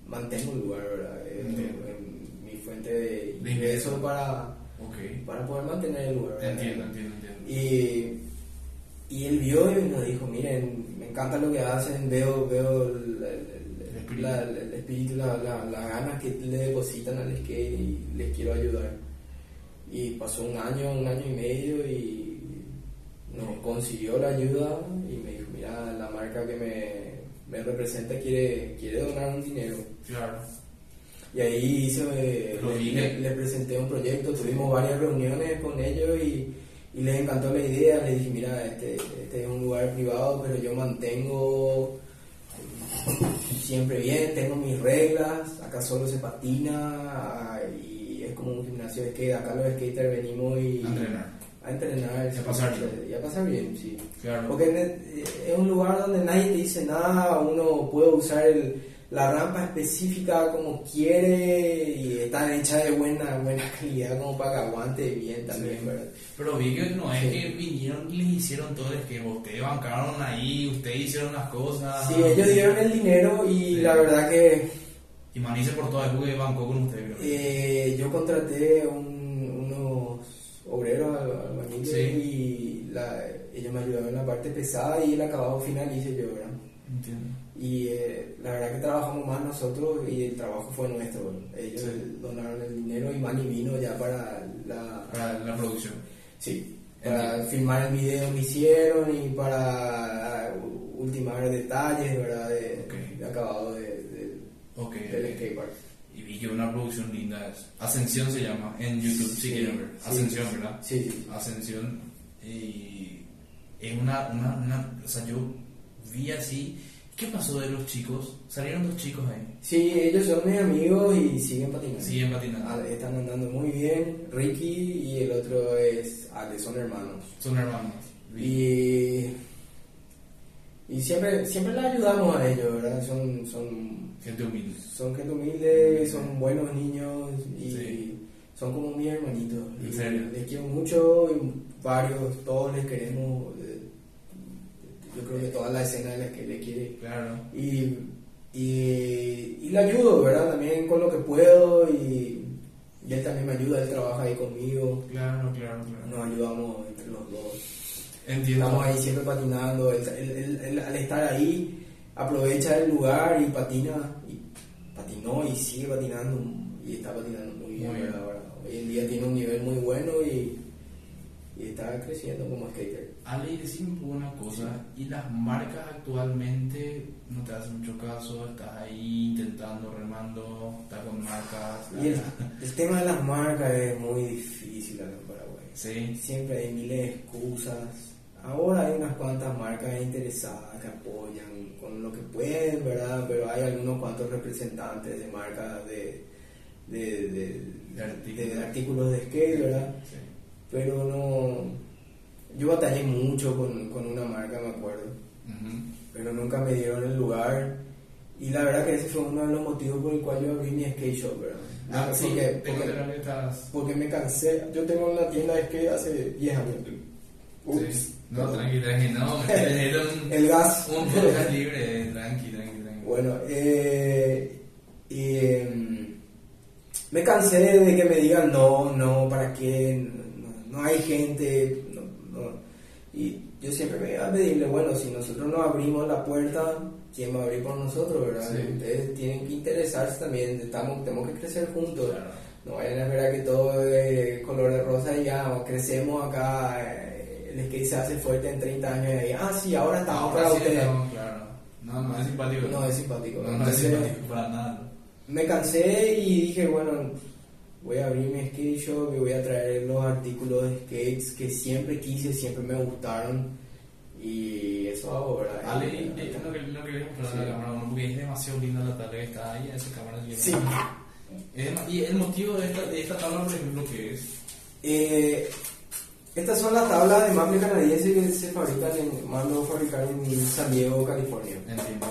mantengo el lugar, ¿verdad? Es en mi fuente de ingreso para, para poder mantener el lugar. ¿verdad? Entiendo, entiendo, entiendo. Y, y él vio y nos dijo, miren, me encanta lo que hacen, veo, veo el, el- el- espíritu. la- el espíritu, la, la- las ganas que le depositan al skate y les quiero ayudar. Y pasó un año, un año y medio y nos consiguió la ayuda y me dijo, mira, la marca que me, me representa quiere, quiere donar un dinero. Claro. Y ahí hice, le- le presenté un proyecto, tuvimos varias reuniones con ellos y, y les encantó la idea. Les dije, mira, este, este es un lugar privado, pero yo mantengo siempre bien, tengo mis reglas, acá solo se patina y es como un gimnasio de skate. Acá los skaters venimos y A entrenar. a entrenar Y a pasar bien. y a pasar bien, sí. Claro. Porque es un lugar donde nadie te dice nada, uno puede usar el, la rampa específica como quiere y está hecha de buena, buena calidad como para que aguante bien también, Sí. ¿verdad? Pero vi que no es Sí. que vinieron y les hicieron todo el esquema. Ustedes bancaron ahí, ustedes hicieron las cosas. Sí, ellos dieron el dinero y Sí. la verdad que Y Manice por todo el porque bancó con ustedes, eh, yo contraté un- unos obreros al- Sí. y la- ellos me ayudaron en la parte pesada y el acabado final hice yo, ¿verdad? Entiendo. Y eh, la verdad que trabajamos más nosotros y el trabajo fue nuestro. Ellos Sí. donaron el dinero y Manny vino ya para la, Para la producción. sí, para filmar el video que hicieron y para uh, ultimar detalles ¿verdad? de, Ok. de acabado de, de- Ok. del skatepark. Y vi que una producción linda es. Ascensión se llama en YouTube, si Sí, quieren ver. sí. Ascensión, ¿verdad? Sí, sí, sí. Ascensión. Y es una, una, una. O sea, yo vi así. ¿Qué pasó de los chicos? Salieron dos chicos ahí. Sí, ellos son mis amigos y siguen patinando. Siguen patinando. Ah, Están andando muy bien. Ricky y el otro es Ale, son hermanos. Son hermanos. Y, y siempre, siempre le ayudamos a ellos, ¿verdad? Son, son, Gente humilde. son gente humilde, son buenos niños y Sí. son como mis hermanitos. ¿En serio? Les quiero mucho y varios, todos les queremos. Yo creo que toda la escena es la que le quiere. Claro. Y, y, y le ayudo, ¿verdad? También con lo que puedo y, y él también me ayuda, él trabaja ahí conmigo. Claro, claro, claro. Nos ayudamos entre los dos. Entiendo. Estamos ahí siempre patinando. Él, él- al estar ahí, aprovecha el lugar y patina. Y patinó y sigue patinando. Y está patinando muy bien, Muy bien. ¿verdad? Hoy en día tiene un nivel muy bueno y está creciendo como skater. Ale, decime una cosa, y las marcas actualmente no te hacen mucho caso, estás ahí intentando, remando, estás con marcas. Y el, el tema de las marcas es muy difícil acá en Paraguay. Sí, Siempre hay miles de excusas. Ahora hay unas cuantas marcas interesadas que apoyan con lo que pueden, ¿verdad? Pero hay algunos cuantos representantes de marcas de, de, de, de artículos de skate, ¿verdad? sí. Pero no... Yo batallé mucho con, con una marca, me acuerdo, pero nunca me dieron el lugar. Y la verdad que ese fue uno de los motivos por el cual yo abrí mi skate shop, ¿verdad? Ah, sí, porque, porque- porque me cansé. Yo tengo una tienda de skate hace 10 años. Ups. Sí. No, tranqui, tranqui, no, un, El gas. un podcast libre, tranqui, tranqui, tranqui. Bueno, eh, y, em, me cansé de que me digan no, no, ¿para qué? No, hay gente. no, no. Y yo siempre me iba a pedirle, bueno, si nosotros no abrimos la puerta, ¿quién va a abrir por nosotros, verdad? Sí. Ustedes tienen que interesarse también, estamos, tenemos que crecer juntos. Claro. No vayan a esperar que todo es color de rosa y ya, o crecemos acá, eh, el skate se hace fuerte en 30 años y ahí, ah, sí, ahora estamos Ahora para sí, ustedes. no, claro. No, no es simpático. No es simpático. No, no es simpático para nada. me cansé y dije, bueno, voy a abrir mi skate shop y voy a traer los artículos de skates que siempre quise, siempre me gustaron. Y eso hago, ¿verdad? Ale, eh, no que- no quería mostrar Sí. la cámara, porque es demasiado linda la tabla que está ahí, esa cámara es Sí. Es y el motivo de esta, de esta tabla, por ejemplo, que es. Eh, estas son las tablas de maple canadiense que se fabrican en, mando fabricar en San Diego, California. Entiendo.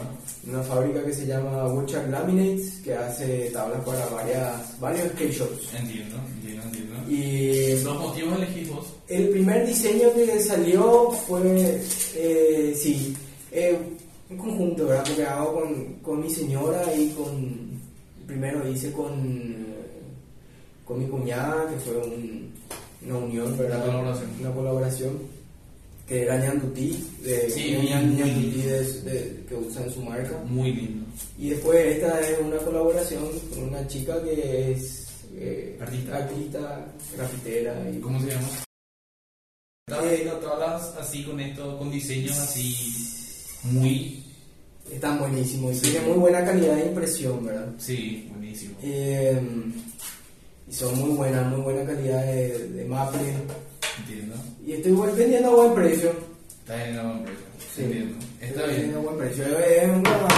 Una fábrica que se llama Woodchuck Laminates, que hace tablas para varias, varios skate shops. Entiendo, entiendo, entiendo. Y Los motivos elegís vos. El primer diseño que salió fue, eh, sí, eh, un conjunto, ¿verdad? Porque hago con, con mi señora y con, primero hice con, con mi cuñada, que fue un- una unión, ¿verdad? Una colaboración. Una colaboración, que era Ñandutí, de, Sí, Ñandutí de, de- que usa en su marca. Muy lindo. Y después esta es una colaboración con una chica que es eh, Artista. artista, grafitera y ¿Cómo se llama? Estás Eh, tablas así con esto, con diseños así muy. Están buenísimos y Sí. tienen muy buena calidad de impresión, ¿verdad? Sí, buenísimo. Eh, y son muy buenas, muy buena calidad de, de maple. Entiendo. Y estoy vendiendo a buen precio. Está en la buen precio. Sí. Entiendo. Está Estoy bien. vendiendo a buen precio. Es una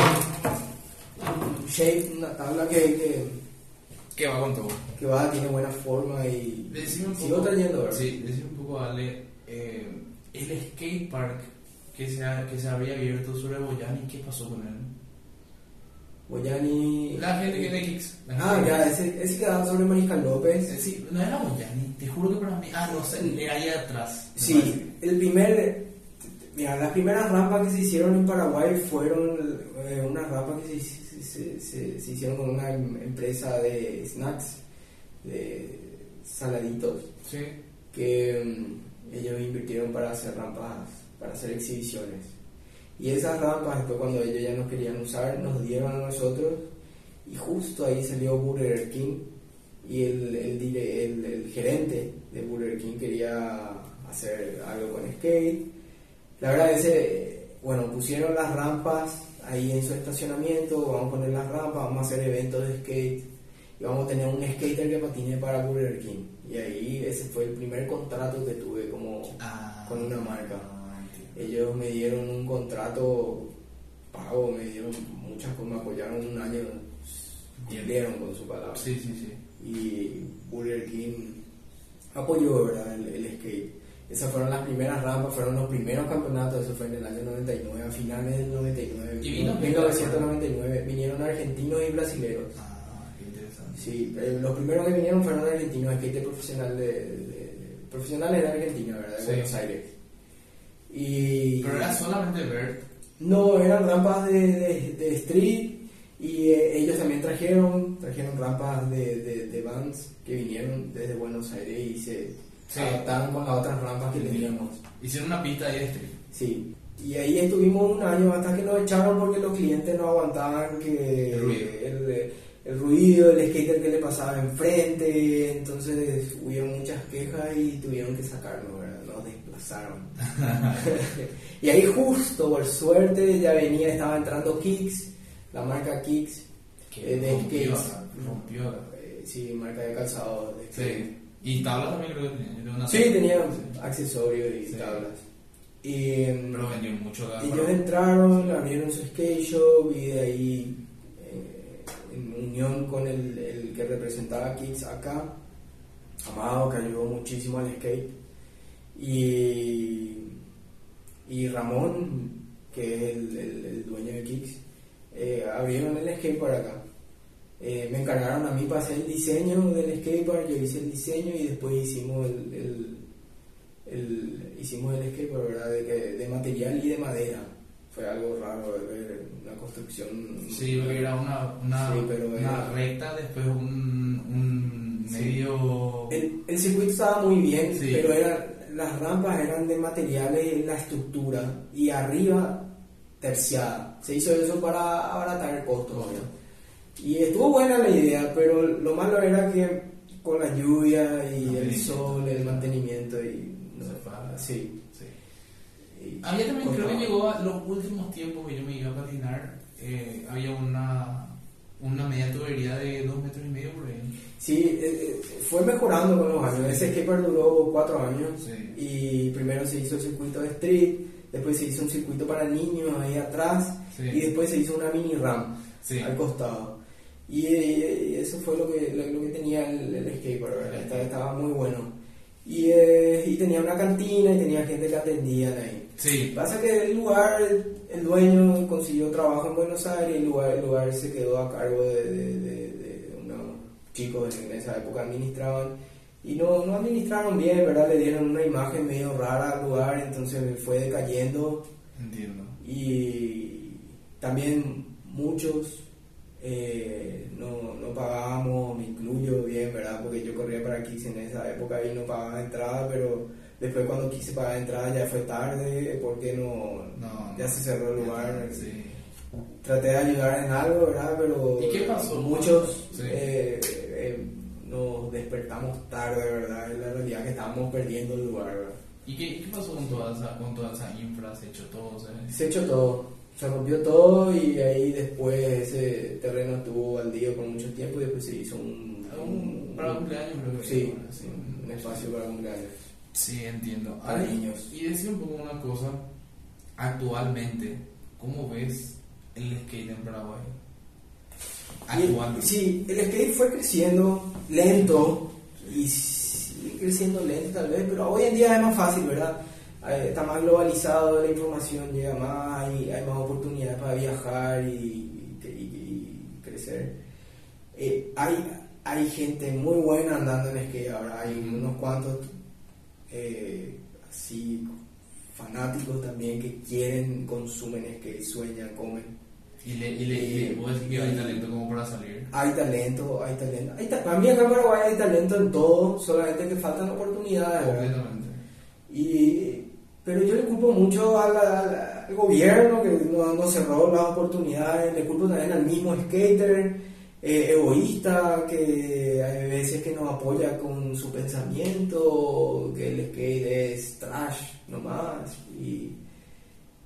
un shape, una tabla que, que, ¿Qué va con todo? que va, tiene buena forma y Decime un poco. sigo trayendo, ¿verdad? Sí, decime un poco, Ale. eh, el skate park que se, ha- que se había abierto sobre Boyani, ¿qué pasó con él? Boyani. La gente que Kicks. Ah, ya, ese, ese quedaba sobre Mariscal López. Kicks. Sí, no era Boyani, te juro que para mí. Ah, no sé, era ahí atrás. Sí, parece. el primer. Mira, las primeras rampas que se hicieron en Paraguay fueron eh, unas rampas que se, se- se- se hicieron con una em- empresa de snacks, de saladitos, Sí. que mm, ellos invirtieron para hacer rampas, para hacer exhibiciones. Y esas rampas, después cuando ellos ya nos querían usar, nos dieron a nosotros y justo ahí salió Burger King y el, el, dire- el- el gerente de Burger King quería hacer algo con skate. La verdad ese, bueno, pusieron las rampas ahí en su estacionamiento, vamos a poner las rampas, vamos a hacer eventos de skate y vamos a tener un skater que patine para Burger King. Y ahí ese fue el primer contrato que tuve como Ah, con una marca. Ellos me dieron un contrato pago, me dieron muchas cosas, me apoyaron un año, cumplieron con su palabra. Sí, sí, sí. Y Burger King apoyó ¿verdad? El, el skate. Esas fueron las primeras rampas, fueron los primeros campeonatos, eso fue en el año 99, a finales del 99. ¿Y vino? 1999, vinieron argentinos y brasileños. Ah, qué interesante. Sí, eh, los primeros que vinieron fueron argentinos, skate profesional de, de- de- profesionales de Argentina, ¿verdad? De Sí. Buenos Aires. Y Pero era solamente Bert. no, eran rampas de, de, de street y eh, ellos también trajeron, trajeron rampas de, de, de vans que vinieron desde Buenos Aires y se Sí. adaptaron con las otras rampas que teníamos. Hicieron una pista de street. Sí. Y ahí estuvimos un año hasta que nos echaron porque los clientes no aguantaban que El ruido. el, el ruido, el skater que le pasaba enfrente, entonces hubieron muchas quejas y tuvieron que sacarnos, y ahí justo, por suerte, ya venía, estaba entrando Kicks, la marca Kicks, Que eh, de rompió, skates. rompió. Eh, sí, marca de calzado. De. Sí. Y tabla también creo que tenía. una Sí, tenía Sí. accesorios y Sí. tablas. Y, Pero vendió mucho acá. Ellos entraron, abrieron su skate shop y de ahí, eh, en unión con el, el que representaba a Kicks acá, Amado, que ayudó muchísimo al skate, y, y Ramón, que es el, el- el dueño de Kicks, eh, abrieron el skatepark acá. Eh, me encargaron a mí para hacer el diseño del skatepark, yo hice el diseño y después hicimos el, el- el- hicimos el skatepark, ¿verdad? De, que- de material y de madera. Fue algo raro de ver una construcción. Sí, porque era una, una, Sí, pero una era- recta, después un, un Sí. medio. El, el circuito estaba muy bien, Sí. pero era, las rampas eran de materiales en la estructura y arriba terciada. Se hizo eso para abaratar el costo. Y estuvo buena la idea, pero lo malo era que con la lluvia y el sol, el mantenimiento y... no, Se fue. sí. Sí. Y- Había también, creo que llegó a los últimos tiempos que yo me iba a patinar, eh, había una, una media tubería de dos metros y medio por ahí. Sí, eh, eh, fue mejorando con los años. Ese skatepark duró cuatro años Sí. y primero se hizo el circuito de street, después se hizo un circuito para niños ahí atrás Sí. y después se hizo una mini ram Sí. al costado. Y, eh, y eso fue lo que, lo, lo que tenía el, el ¿verdad? Estaba, estaba muy bueno. Y, eh, y tenía una cantina y tenía gente que atendía ahí. Sí, Pasa que el lugar, el dueño consiguió trabajo en Buenos Aires y el lugar, el lugar se quedó a cargo de, de, de- chicos en esa época administraban y no, no administraron bien, ¿verdad? Le dieron una imagen medio rara al lugar, entonces fue decayendo entiendo. y también muchos eh, no, no pagábamos, me incluyo bien, ¿verdad? Porque yo corría para Kicks en esa época y no pagaba entrada, pero después cuando quise pagar entrada ya fue tarde porque no, No, ya se cerró el lugar. Sí. Traté de ayudar en algo, ¿verdad? Pero ¿Y qué pasó? muchos Sí. eh, eh, nos despertamos tarde, ¿verdad? Es la realidad que estábamos perdiendo el lugar, ¿verdad? ¿Y qué, qué pasó con toda esa, con toda esa infra? ¿Se echó todo? ¿se- Se echó todo, se rompió todo y ahí después ese terreno estuvo baldío por mucho tiempo y después se hizo un... Un- para cumpleaños, creo que Sí, sí. un espacio para cumpleaños. Sí, entiendo. Para niños. Y decir un poco una cosa, actualmente, ¿cómo ves el skate en Paraguay? Sí, el skate fue creciendo lento y sigue creciendo lento tal vez, pero hoy en día es más fácil, ¿verdad? Eh, Está más globalizado, la información llega más, hay, hay más oportunidades para viajar y, y- y- crecer. Eh, hay, hay gente muy buena andando en skate ahora, hay unos cuantos eh, así fanáticos también que quieren, consumen skate, sueñan, comen. Y le, y le, y le- vos decís que hay talento como para salir. Hay talento, hay talento. Hay ta- para mí acá en Paraguay hay talento en todo, solamente que faltan oportunidades. Completamente. Y, pero yo le culpo mucho al, al- al gobierno que no, no cerró las oportunidades, le culpo también al mismo skater eh, egoísta que hay veces que nos apoya con su pensamiento, que el skate es trash nomás. Y,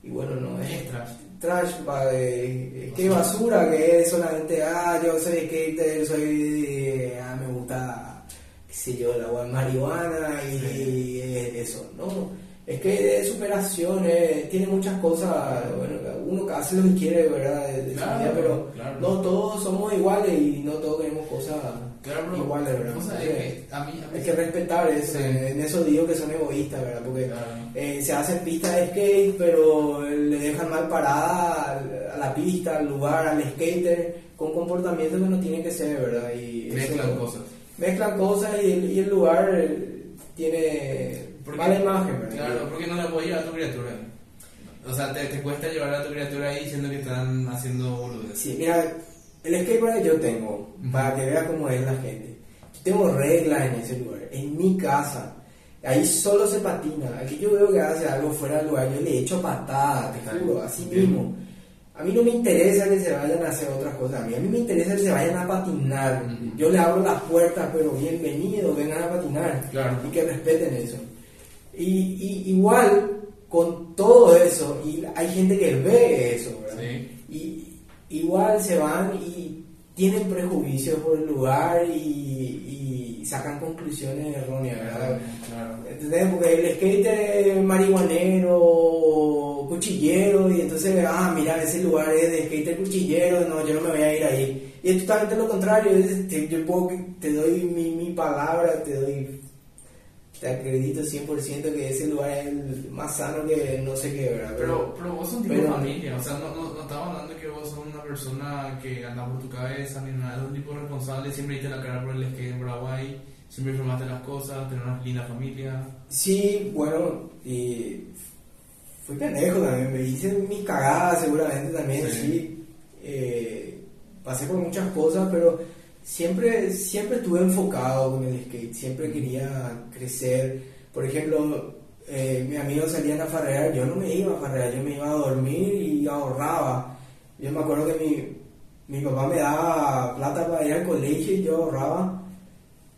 y bueno, no ¿Qué es es trash? Trash, de, que basura, que es solamente, ah, yo soy skater, soy, ah, me gusta, qué sé yo, la marihuana y, eso, ¿no? Es que de superación, eh, tiene muchas cosas, bueno, uno hace lo que quiere, ¿verdad? De, de su Claro, vida, pero claro. no todos somos iguales y no todos queremos cosas Claro, iguales, ¿verdad? o sea, es que a mí, a mí hay que respetar eso, Sí. en eso digo que son egoístas, ¿verdad? Porque Claro. eh, se hacen pistas de skate, pero le dejan mal parada a la pista, al lugar, al skater, con comportamientos que no tienen que ser, ¿verdad? Y eso- mezclan cosas. Mezclan cosas y el, y el lugar eh, tiene Porque- mala imagen, ¿verdad? Claro, porque no le puedes llevar a tu criatura. O sea, te, te cuesta llevar a tu criatura ahí diciendo que están haciendo boludeces. Sí, mira, el skateboard que yo tengo, para que veas cómo es la gente. Yo tengo reglas en ese lugar, en mi casa. Ahí solo se patina. Aquí yo veo que hace algo fuera del lugar, yo le echo patada, te juro, así mismo. A mí no me interesa que se vayan a hacer otras cosas, a mí, a mí me interesa que se vayan a patinar. Yo le abro las puertas, pero bienvenidos, vengan a patinar. Claro. Y que respeten eso. Y, y igual, con todo eso, y hay gente que ve eso, ¿verdad? Sí. Igual se van y tienen prejuicios por el lugar y, y sacan conclusiones erróneas, ¿verdad? Claro. ¿Entendés? Porque el skater es marihuanero, cuchillero, y entonces, ah, mira, ese lugar es de skater cuchillero, no, yo no me voy a ir ahí. Y es totalmente lo contrario, es- te, yo puedo, te doy mi, mi palabra, te doy, te acredito 100% que ese lugar es el más sano que no sé qué, ¿verdad? Pero, pero vos sos un tipo pero- de familia, o sea, no, no, no estamos hablando que vos sos una persona que anda por tu cabeza, ni nada, eres un tipo responsable, siempre diste la cara por el skate en Paraguay, siempre informaste las cosas, tenés una linda familia. Sí, bueno, y fui pendejo también, me hice mis cagadas seguramente también, Sí. sí. Eh, pasé por muchas cosas, pero siempre, siempre estuve enfocado con el skate, siempre quería crecer. Por ejemplo, eh, mis amigos salían a farrear, yo no me iba a farrear, yo me iba a dormir y ahorraba. Yo me acuerdo que mi, mi papá me daba plata para ir al colegio y yo ahorraba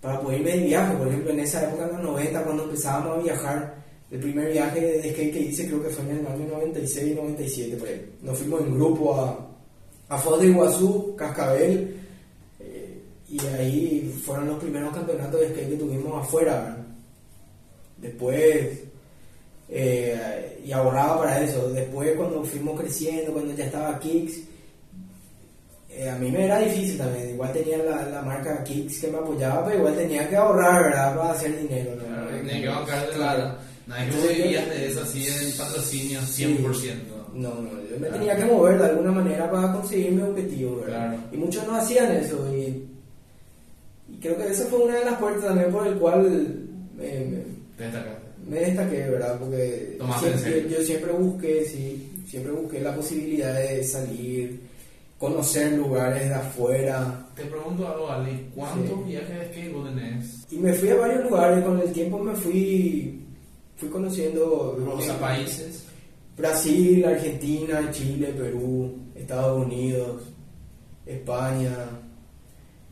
para poder irme de viaje. Por ejemplo, en esa época, en los 90, cuando empezábamos a viajar, el primer viaje de skate que hice creo que fue en el año 96, 97, por. Nos fuimos en grupo a, a de Iguazú, Cascabel, y ahí fueron los primeros campeonatos de skate que tuvimos afuera. ¿verdad? Después, eh, y ahorraba para eso. Después, cuando fuimos creciendo, cuando ya estaba Kicks, eh, a mí me era difícil también. Igual tenía la, la marca Kicks que me apoyaba, pero igual tenía que ahorrar, ¿verdad? Para hacer dinero. ¿no? Claro, tenés que bancar de la... Yo- vivías de eso así en patrocinio 100%. No, no, yo me Claro. tenía que mover de alguna manera para conseguir mi objetivo, ¿verdad? Claro. Y muchos no hacían eso y, y creo que esa fue una de las puertas también por el cual me, me- me destaqué, ¿verdad? Porque siempre- yo siempre busqué, sí, siempre busqué la posibilidad de salir, conocer lugares de afuera. Te pregunto algo, Ali, ¿cuántos Sí. viajes de skate vos tenés? Y me fui a varios lugares, con el tiempo me fui, fui conociendo eh, países. Brasil, Argentina, Chile, Perú, Estados Unidos, España,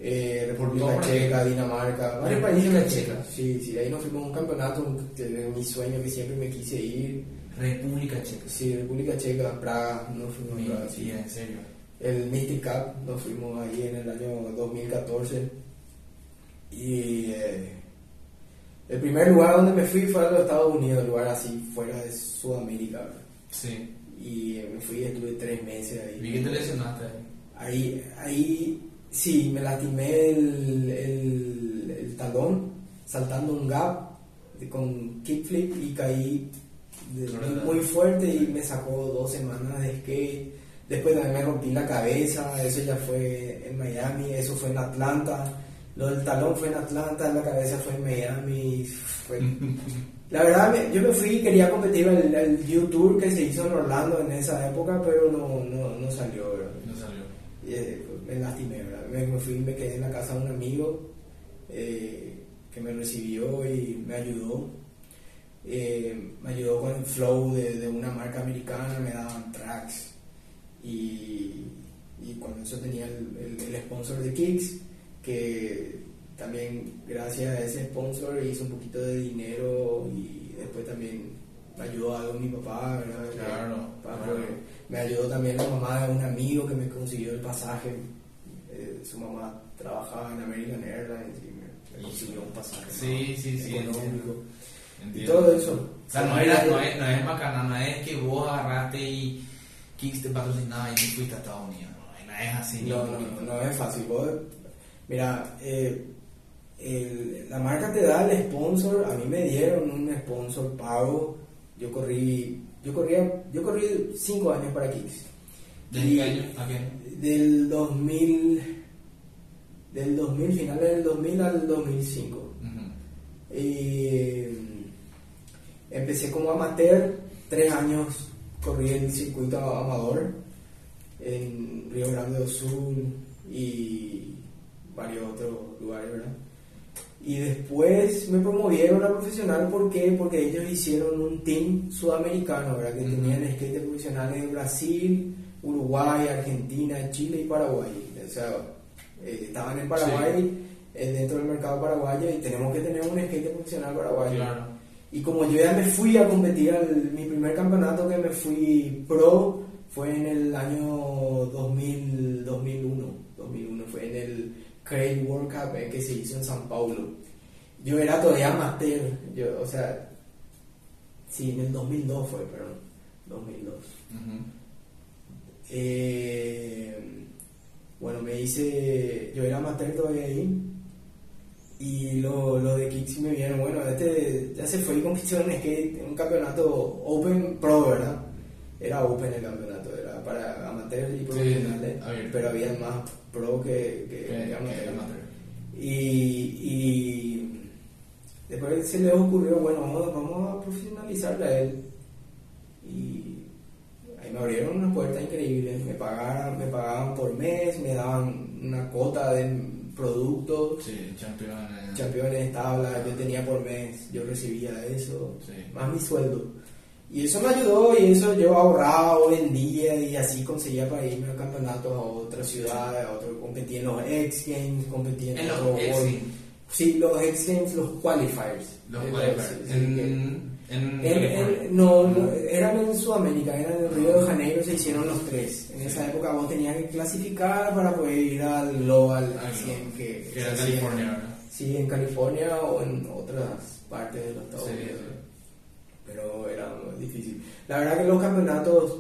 eh, República Checa. Dinamarca, varios países en Checa. Checa. Sí, sí, ahí nos fuimos a un campeonato, de mi sueño que siempre me quise ir. República Checa. Sí, República Checa, Praga, nos fuimos a Praga, sí. En serio. El Mystic Cup nos fuimos ahí en el año 2014. Y eh, el primer lugar donde me fui fue a los Estados Unidos, lugar así fuera de Sudamérica. ¿verdad? Sí. Y eh, me fui, estuve tres meses ahí. Vi que te lesionaste ahí. Ahí, ahí sí, me lastimé el, el, el talón saltando un gap con kickflip y caí muy fuerte y me sacó dos semanas de skate. Después también me rompí la cabeza, eso ya fue en Miami, eso fue en Atlanta. Lo del talón fue en Atlanta, la cabeza fue en Miami. Fue... La verdad, me- yo me fui y quería competir el, el U-Tour que se hizo en Orlando en esa época, pero no, no, no salió, ¿verdad? No salió. Y, eh, me lastimé, ¿verdad? Me, me fui y me quedé en la casa de un amigo eh, que me recibió y me ayudó. Eh, me ayudó con el flow de, de una marca americana, me daban tracks. Y, y con eso tenía el, el- el sponsor de Kicks, que también gracias a ese sponsor hizo un poquito de dinero y después también me ayudó algo mi papá, ¿verdad? Claro, claro. me ayudó también la mamá de un amigo que me consiguió el pasaje. Eh, su mamá trabajaba en American Airlines y me, consiguió un pasaje. Sí, sí, sí, económico. Y todo eso. O sea, no, era, no, es, no es bacana, no es que vos agarraste y Kicks te patrocinaba y te fuiste a Estados Unidos. No, no es así. No, no, no, no es fácil. Vos, mira, eh, el- la marca te da el sponsor. A mí me dieron un sponsor pago. Yo corrí, yo corría, yo corrí cinco años para. ¿Desde Y- qué año a qué año? Del 2000, del 2000, finales del 2000 al 2005. Ujú. Y empecé como amateur, tres años corrí el circuito amador en Río Grande do Sul y varios otros lugares, ¿verdad? Y después me promovieron a profesional, ¿por qué? Porque ellos hicieron un team sudamericano, ¿verdad? Que tenían skaters profesionales de Brasil, Uruguay, Argentina, Chile y Paraguay. O sea, eh, estaban en Paraguay, eh, dentro del mercado paraguayo, y tenemos que tener un skater profesional paraguayo. Claro. Y como yo ya me fui a competir, al, mi primer campeonato que me fui pro fue en el año 2000, 2001. 2001 fue en el Craig World Cup eh, que se hizo en San Paulo. Yo era todavía amateur, yo, o sea, sí, en el 2002 fue, perdón, 2002. Ujú. Eh, bueno, me hice, yo era amateur todavía ahí y lo, lo de Kicks me vieron, bueno, este ya se fue y compitió en skate, un campeonato Open Pro, ¿verdad? Era Open el campeonato, era para amateurs y profesionales, pero había más pro que, que, amateur. Y, y después se le ocurrió, bueno, vamos, vamos a profesionalizarle a él. Y me abrieron una puerta increíble. Me pagaban, me pagaban por mes, me daban una cuota de productos, Sí, campeón. eh, campeones, tablas, yo tenía por mes, yo recibía eso, Sí. más mi sueldo. Y eso me ayudó y eso yo ahorraba vendía y así conseguía para irme a campeonatos a otras ciudades, a otro, competía en los X Games, competía en, En los X World- Games. Sí, los X Games, los qualifiers. Los qualifiers. En, en, en- California. en- no, no, eran en Sudamérica, eran en Río de Janeiro, se hicieron los tres. En esa época vos tenías que clasificar para poder ir al Global Ah, 100 no. que, Que era California, ¿verdad? Sí, en California o en otras partes de los Estados Sí, Unidos. sí. Pero era muy difícil. La verdad que los campeonatos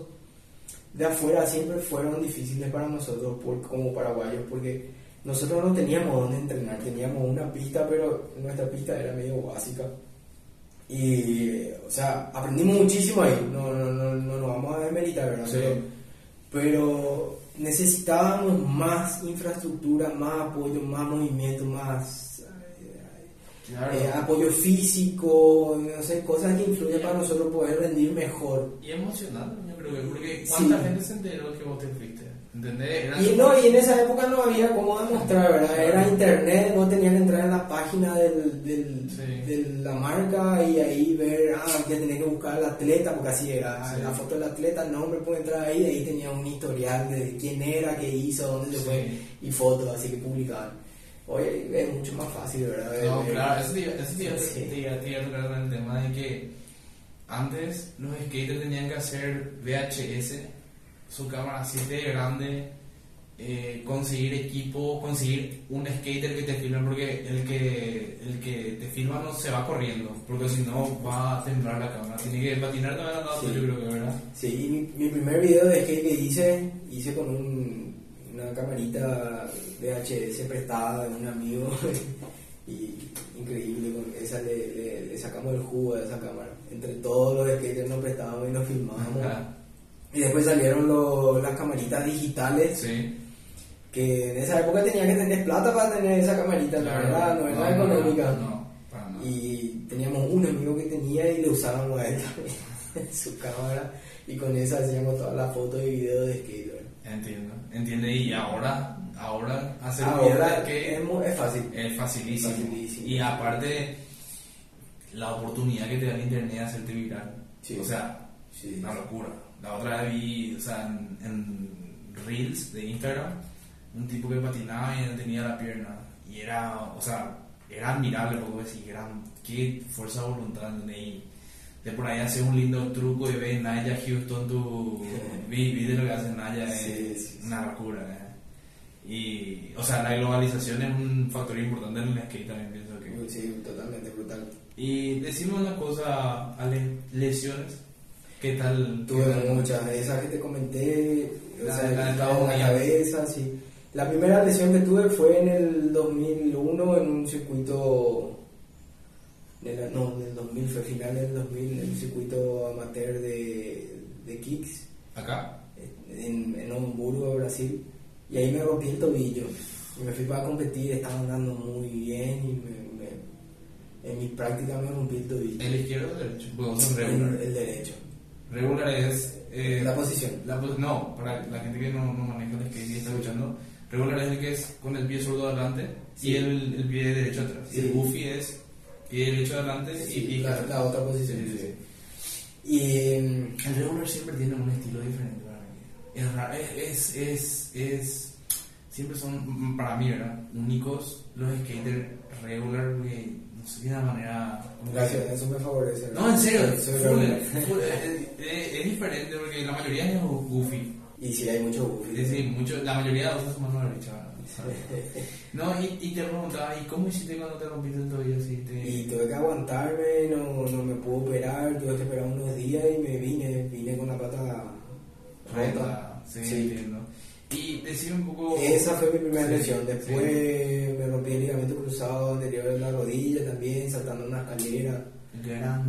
de afuera siempre fueron difíciles para nosotros por- como paraguayos porque nosotros no teníamos dónde entrenar, teníamos una pista, pero nuestra pista era medio básica. Y, o sea, aprendimos muchísimo ahí, no, no, no, no nos vamos a desmeritar, ¿verdad? Sí. Pero, pero necesitábamos más infraestructura, más apoyo, más movimiento, más eh, Claro. eh, apoyo físico, no sé, cosas que influyen para nosotros poder rendir mejor. Y emocionante, yo creo que, porque ¿cuánta Sí. gente se enteró que vos te fuiste? Y no, y en esa época no había cómo demostrar, ¿verdad? Era internet, no tenían que entrar en la página del, del- Sí. de la marca y ahí ver, ah, ya tenía que buscar al atleta, porque así era, Sí. la foto del atleta, el nombre puede entrar ahí, y ahí tenía un historial de quién era, qué hizo, dónde se Sí. fue, y fotos, así que publicaban. Hoy es mucho más fácil, ¿verdad? No, de- claro, eso te iba- a tocar el tema de que antes los skaters tenían que hacer VHS, su cámara así de grande, eh, conseguir equipo, conseguir un skater que te filme, porque el que, el que te filma no se va corriendo, porque si no va a temblar la cámara, tiene que patinar la nota, Sí. yo creo que, ¿verdad? Sí, y mi, mi primer video de skate que hice, hice con un- una camarita VHS prestada de un amigo y increíble, con esa le, le- le sacamos el jugo a esa cámara. Entre todos los skaters nos prestábamos y nos filmábamos. Ajá. Y después salieron lo- las camaritas digitales, Sí. que en esa época tenía que tener plata para tener esa camarita, no era, no era económica. No, para nada. Y teníamos un amigo que tenía y le usábamos a él también su cámara. Y con esa hacíamos todas las fotos y videos de skate. ¿verdad? Entiendo, entiende. Y ahora, ahora hacer Ahora que es, fácil. es facilísimo. Facilísimo. Y aparte, la oportunidad que te da el internet de hacerte viral. Sí. O sea, Sí. una locura. La otra vez vi, o sea, en, en Reels de Instagram, un tipo que patinaba y no tenía la pierna. Y era, o sea, era admirable porque decir, era, qué fuerza de voluntad. Y de por ahí hace un lindo truco y ves Naya Houston, tu, vi, vi de lo que hace Naya, Sí, es sí, sí. una locura. ¿eh? Y, o sea, la globalización es un factor importante en el skate también, pienso que. Sí, totalmente brutal. Y decimos una cosa, Ale, lesiones. ¿Qué tal? Tuve muchas, esas que te comenté, o La- sea, la trabajo en la cabeza, sí. La primera lesión que tuve fue en el 2001 en un circuito, de la- no, del 2000, fue final del 2000, en un circuito amateur de, de kicks ¿Acá? en, en Hamburgo, Brasil, y ahí me rompí el tobillo. Y me fui para competir, estaba andando muy bien y me, me- en mis prácticas me rompí el tobillo. ¿El izquierdo o el derecho? Regular. el derecho. Regular es. eh, La posición. la no, para la gente que no, no maneja el skate y está escuchando, regular es el que es con el pie zurdo adelante Sí. y el, el pie derecho atrás. Y el goofy es pie derecho adelante y pie la, la otra posición. Y mm, El regular siempre tiene un estilo diferente para mí. Es, es, es, es, siempre son, para mí, ¿verdad? Únicos los skaters regular, no sé de una manera. ¿cómo gracias, eso me favorece. No, en serio, full, regular. full, es, diferente porque la mayoría es goofy. Y sí, hay mucho goofy. Es decir, mucho, la mayoría usa su mano derecha. No, y, y te preguntaba, ¿y cómo hiciste cuando te rompiste el tobillo? Así te... Y tuve que aguantarme, no, no me pude operar, tuve que esperar unos días y me vine, vine con la pata rota. Rota, sí, Sí. entiendo. Y decir un poco... Esa fue mi primera Sí, lesión. sí. Después me rompí el ligamento cruzado anterior de la rodilla también, saltando una escalera.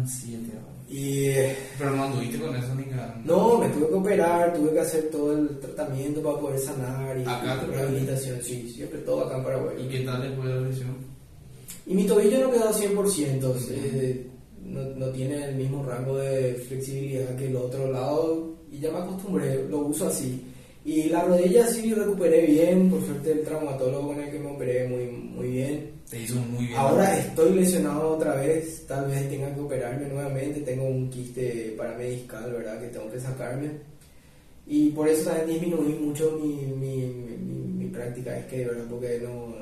Siete ahora. Y eh, Pero no anduviste con eso ni cada... no, me tuve que operar, tuve que hacer todo el tratamiento para poder sanar y Acá rehabilitación, sí, siempre todo acá en Paraguay. ¿Y qué tal después de la lesión? Y mi tobillo no quedó 100%, eh, no, no tiene el mismo rango de flexibilidad que el otro lado y ya me acostumbré, lo uso así. Y la rodilla sí recuperé bien, por suerte el traumatólogo con el que me operé muy, muy bien. Te hizo muy bien. Ahora estoy lesionado otra vez, tal vez tenga que operarme nuevamente, tengo un quiste paramediscal, ¿verdad? Que tengo que sacarme. Y por eso también disminuí mucho mi, mi, mi, mi práctica de skate, ¿verdad? Porque no,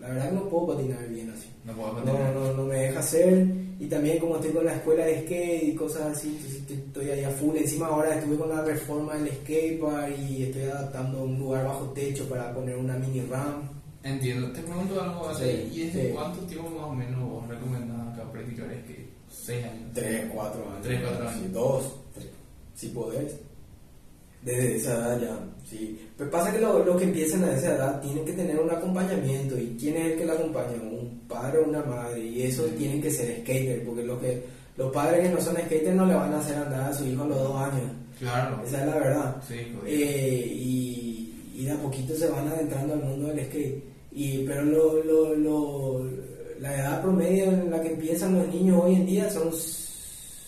la verdad que no puedo patinar bien así. No puedo No, continuar. no, no me deja hacer. Y también como estoy con la escuela de skate y cosas así, estoy ahí a full. Encima ahora estuve con la reforma del skatepark y estoy adaptando un lugar bajo techo para poner una mini ramp. Entiendo. Te pregunto algo, Ale, Sí, ¿y desde sí. cuánto tiempo más o menos vos recomendás acá practicar skate? ¿Seis años? Tres, cuatro años. Tres, cuatro años. Sí, dos, tres, si podés. Desde esa edad ya, sí. Pero pasa que los lo que empiezan a esa edad tienen que tener un acompañamiento. ¿Y quién es el que la acompaña? Un padre o una madre. Y esos Sí. tienen que ser skater, porque los, que, los padres que no son skaters no le van a hacer andar a su hijo a los dos años. Claro. Esa es la verdad. Sí. Eh, y, y de a poquito se van adentrando al mundo del skate. Y, pero lo, lo, lo- la edad promedio en la que empiezan los niños hoy en día son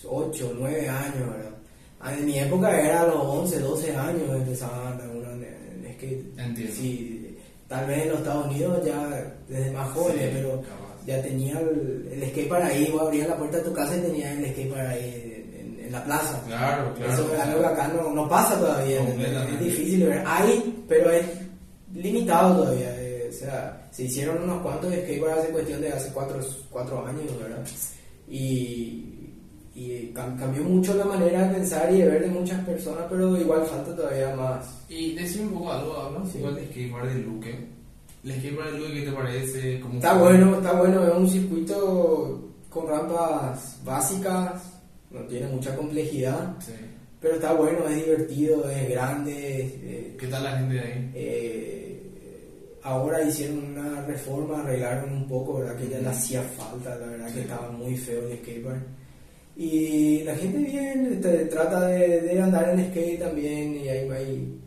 8, 9 años, ¿verdad? Ah, En mi época era a los 11, 12 años empezaban a andar en, skate. Entiendo. Sí, tal vez en los Estados Unidos ya desde más jóvenes, Sí, pero capaz. ya tenía el, el skate para ahí, vos abrías la puerta de tu casa y tenías el skate para ahí en, en la plaza. Claro, claro. Eso es algo que acá no, no pasa todavía, es difícil ver. Hay, pero es limitado todavía. eh, o sea, se hicieron unos cuantos skateparks hace cuestión de hace cuatro, cuatro años, ¿verdad? Y, y cam- cambió mucho la manera de pensar y de ver de muchas personas, pero igual falta todavía más. Y decime un poco algo, hablamos Sí. igual de skateboard de Luque. ¿El skateboard de Luque qué te parece? ¿Cómo Está bueno, está bueno, es un circuito con rampas básicas, no tiene mucha complejidad, Sí. pero está bueno, es divertido, es grande. eh, ¿Qué tal la gente de ahí? Eh, ahora hicieron una reforma, arreglaron un poco, ¿verdad? Que ya le hacía falta, la verdad Sí. que estaba muy feo el skatepark. Y la gente bien este, trata de, de andar en skate también y hay... hay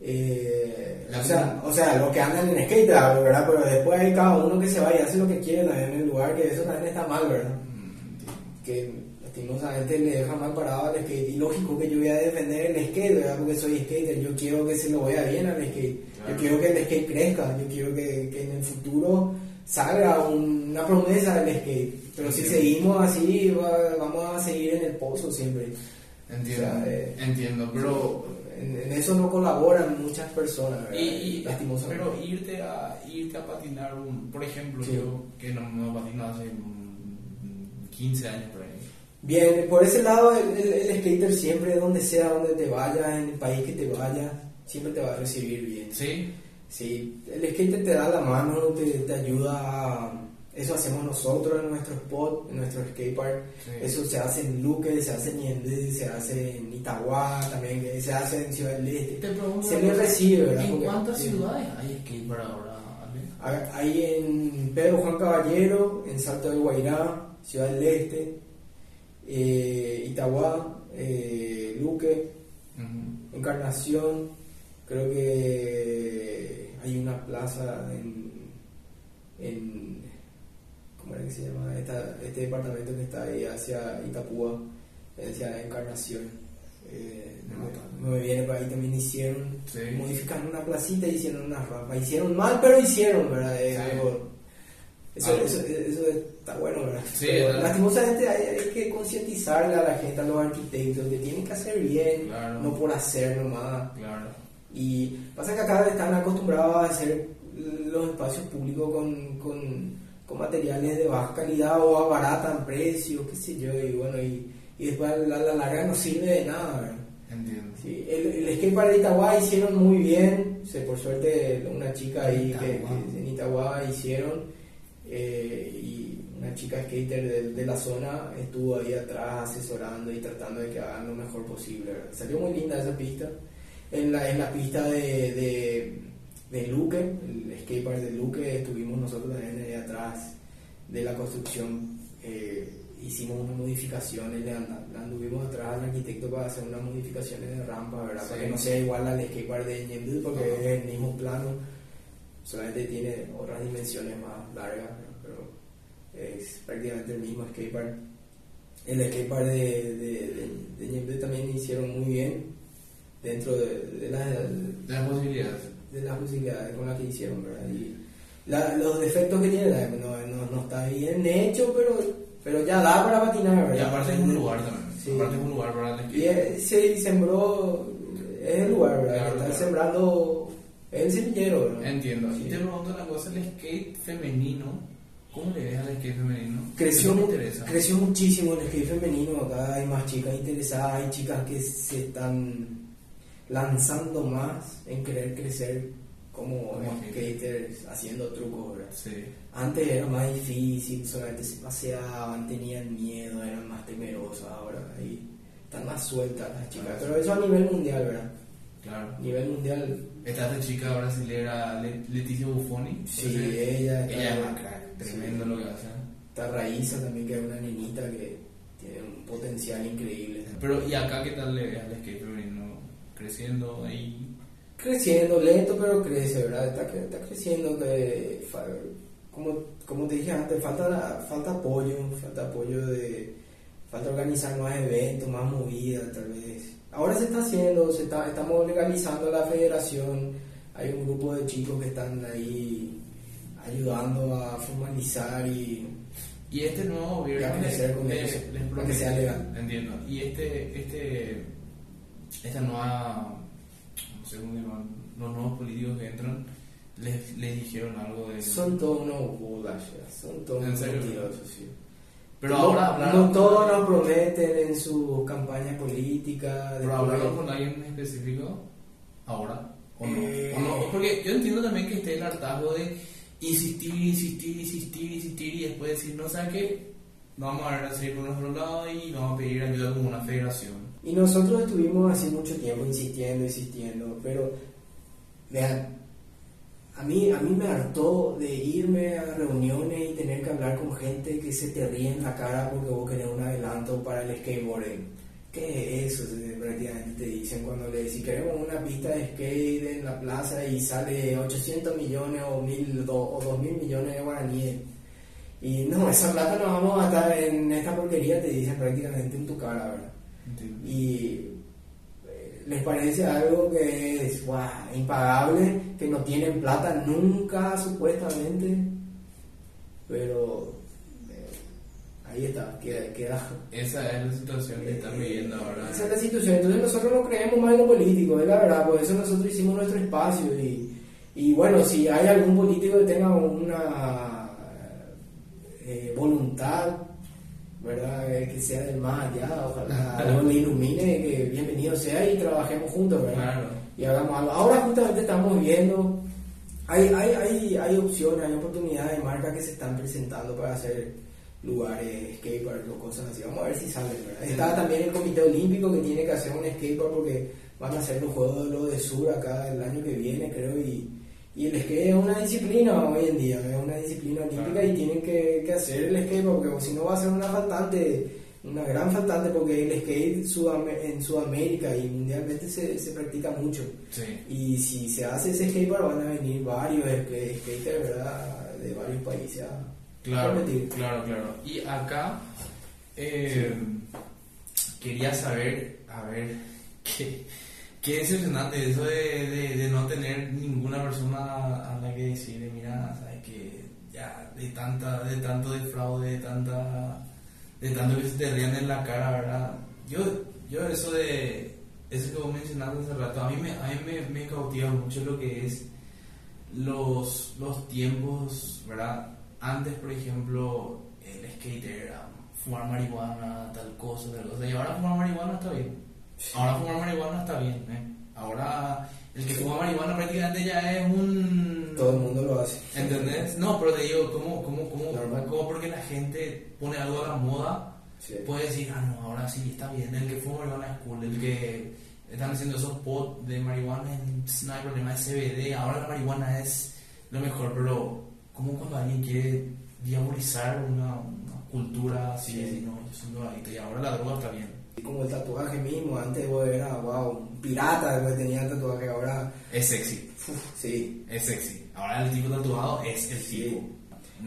eh, o, sea, o sea, los que andan en skate, hablo, ¿verdad? Pero después hay cada uno que se va y hace lo que quiere también en el lugar, que eso también está mal, ¿verdad? Mm, que lastimosamente le deja mal parado al skate. Y lógico que yo voy a defender el skate, ¿verdad? Porque soy skater. Yo quiero que se lo vaya bien al skate. Claro. Yo quiero que el skate crezca. Yo quiero que, que en el futuro un- una promesa del skate. Pero si Entiendo. seguimos así, va- vamos a seguir en el pozo siempre. Entiendo, O sea, eh, entiendo, pero En, en eso no colaboran muchas personas, ¿verdad? y, y- lastimosamente. pero irte a irte a patinar un, por ejemplo, Sí. yo que no, no patino hace mm, 15 años por ahí. Bien, por ese lado, el, el- el skater siempre, donde sea, donde te vayas, en el país que te vayas, siempre te va a recibir bien. ¿Sí? Sí, el skater te da la mano, te, te ayuda a... Eso hacemos nosotros en nuestro spot, en nuestro skatepark. Sí. Eso se hace en Luque, se hace en Ñemby, se hace en Itagua también, se hace en Ciudad del Este. Te pregunto Se una le cosa, recibe, ¿verdad? ¿En Porque- cuántas sí. ciudades hay skatepark ahora? Hay en Pedro Juan Caballero, en Salto del Guairá, Ciudad del Este, eh, Itagua, eh, Luque. Encarnación, creo que hay una plaza en, en ¿cómo era que se llama? Esta- este departamento que está ahí hacia Itapúa, hacia Encarnación. Eh, No, me viene para ahí también hicieron, Sí. modificaron una placita y hicieron una rampa. Hicieron mal, pero hicieron, ¿verdad? Es Sí. algo- eso, eso, eso está bueno, ¿verdad? Sí, Pero lastimosamente hay, hay que concientizarle a la gente, a los arquitectos, que tienen que hacer bien, Claro. no por hacer nomás. Claro. Y pasa que acá están acostumbrados a hacer los espacios públicos con, con, con materiales de baja calidad o abaratan precios, qué sé yo, y bueno, y, y después a la, la larga no sirve de nada, ¿verdad? Entiendo. Sí, el, el skatepark de Itagua hicieron muy bien, se, por suerte una chica ahí que, Itagua. que en Itagua hicieron, eh, y una chica skater de, de la zona estuvo ahí atrás asesorando y tratando de que hagan lo mejor posible. ¿verdad? Salió muy linda esa pista. En la, en la pista de, de, de Luque, el skatepark de Luque, estuvimos nosotros también ahí atrás de la construcción. eh, hicimos unas modificaciones, le, anduvimos atrás al arquitecto para hacer unas modificaciones de rampa, ¿verdad? Sí. Para que no sea igual al skatepark de Ñemby, porque es el mismo plano, solamente tiene otras dimensiones más largas, pero es prácticamente el mismo skatepark. El skatepark de, de, de, de también hicieron muy bien dentro de, de las De las posibilidades. de las posibilidades con las que hicieron, ¿verdad? Y la- los defectos que tiene la- no, no, no está bien hecho, pero, pero ya da para patinar, ¿verdad? Y aparte es un lugar también. Sí. Aparte es un lugar para el Y se sembró, es el lugar, ¿verdad? Claro, están claro. sembrando, el semillero, ¿verdad? Entiendo. Sí. Y te pregunto una cosa, el skate femenino, ¿cómo le ves al skate femenino? Creció, me interesa. creció muchísimo el skate femenino, acá hay más chicas interesadas, hay chicas que se están lanzando más en querer crecer como, Como skaters, haciendo trucos, ¿verdad? Sí. Antes era más difícil, solamente se paseaban, tenían miedo, eran más temerosas, ahora ahí están más sueltas las chicas. Pero eso a nivel mundial, ¿verdad? Claro. A nivel mundial, Esta esta chica brasilera Le- Leticia Buffoni. sí, ella está, Ella es una crack. Tremendo sí. lo que hace. Está Raíza también, que es una nenita que tiene un potencial increíble. Pero, ¿y acá qué tal le ves al skate femenino? Creciendo ahí. Creciendo, lento, pero crece, ¿verdad? Está, está creciendo, fa- como, como te dije antes, falta, falta apoyo, falta apoyo de... Falta organizar más eventos, más movidas, tal vez. Ahora se está haciendo, se está, estamos legalizando la federación. Hay un grupo de chicos que están ahí ayudando a formalizar y Y este nuevo gobierno les- les que sea legal. Entiendo. Y este, este, esta nueva, no sé cómo llaman, los nuevos políticos que entran, les, les dijeron algo de... son todos unos bolas, ya, son todos ¿En unos serio? mentirosos, sí. Pero no, ahora hablaron, no todos nos prometen en su campaña política. pero hablaron con alguien en específico ahora o no, Eh. o no. Porque yo entiendo también que esté el hartazgo de insistir, insistir, insistir, insistir y después decir, no, ¿sabes qué? Vamos a seguir por nuestro lado y vamos a pedir ayuda como una federación. Y nosotros estuvimos así mucho tiempo insistiendo, insistiendo, pero vean, a mí, a mí me hartó de irme a reuniones y tener que hablar con gente que se te ríe en la cara porque vos querés un adelanto para el skateboarding. ¿Qué es eso? Prácticamente te dicen cuando le decís queremos una pista de skate en la plaza y sale 800 millones o, mil, o 2 mil millones de guaraníes. Y no, esa plata no vamos a estar en esta porquería, te dicen prácticamente en tu cara, ¿verdad? Y les parece algo que es impagable, que no tienen plata nunca supuestamente, pero eh, ahí está, queda, Esa es la situación que están viviendo ahora. Esa es la situación, entonces nosotros no creemos más en lo político, es la verdad, por eso nosotros hicimos nuestro espacio y, y bueno, si hay algún político que tenga una eh, voluntad ¿verdad? Eh, que sea del más allá, ojalá algo le ilumine, que bienvenido sea y trabajemos juntos, ¿verdad? Y hagamos algo. Ahora justamente estamos viendo, hay, hay, hay, hay opciones, hay oportunidades de marcas que se están presentando para hacer lugares, skateparks o cosas así. Vamos a ver si salen, ¿verdad? Está también el Comité Olímpico que tiene que hacer un skatepark porque van a hacer los Juegos de lo de Sur acá el año que viene, creo, y y el skate es una disciplina hoy en día, es una disciplina olímpica y tienen que, que, hacer el skate porque si no va a ser una faltante, una gran faltante porque el skate en Sudamérica y mundialmente se, se practica mucho. Y si se hace ese skate van a venir varios skaters ¿verdad? de varios países a claro, competir. Claro, claro. Y acá eh, quería saber, a ver, qué Qué decepcionante eso de, de, no tener ninguna persona a la que decirle, mira, sabes que ya de tanta, de tanto de fraude, de tanta, de tanto que se te rían en la cara, ¿verdad? Yo, yo eso de, eso que vos mencionaste hace rato, a mí me, a mí me, me cautiva mucho lo que es los, los tiempos, ¿verdad? Antes, por ejemplo, el skater era fumar marihuana, tal cosa, tal cosa, y ahora fumar marihuana está bien Ahora fumar marihuana está bien, ¿eh? Ahora el que fuma marihuana prácticamente ya es un... Todo el mundo lo hace. ¿Entendés? No, pero te digo, ¿cómo, cómo, cómo, cómo porque la gente pone algo a la moda? Puede decir, ah, no, ahora sí está bien, el que fuma marihuana es cool, el que están haciendo esos pots de marihuana, no hay problema, es CBD, ahora la marihuana es lo mejor, pero ¿cómo cuando alguien quiere diabolizar una, una cultura así, sí. no, yo soy drogadicto y ahora la droga está bien? Como el tatuaje mismo, antes era, wow, un pirata, después tenía el tatuaje, ahora... Es sexy. sí. Es sexy. Ahora el tipo tatuado es el tipo.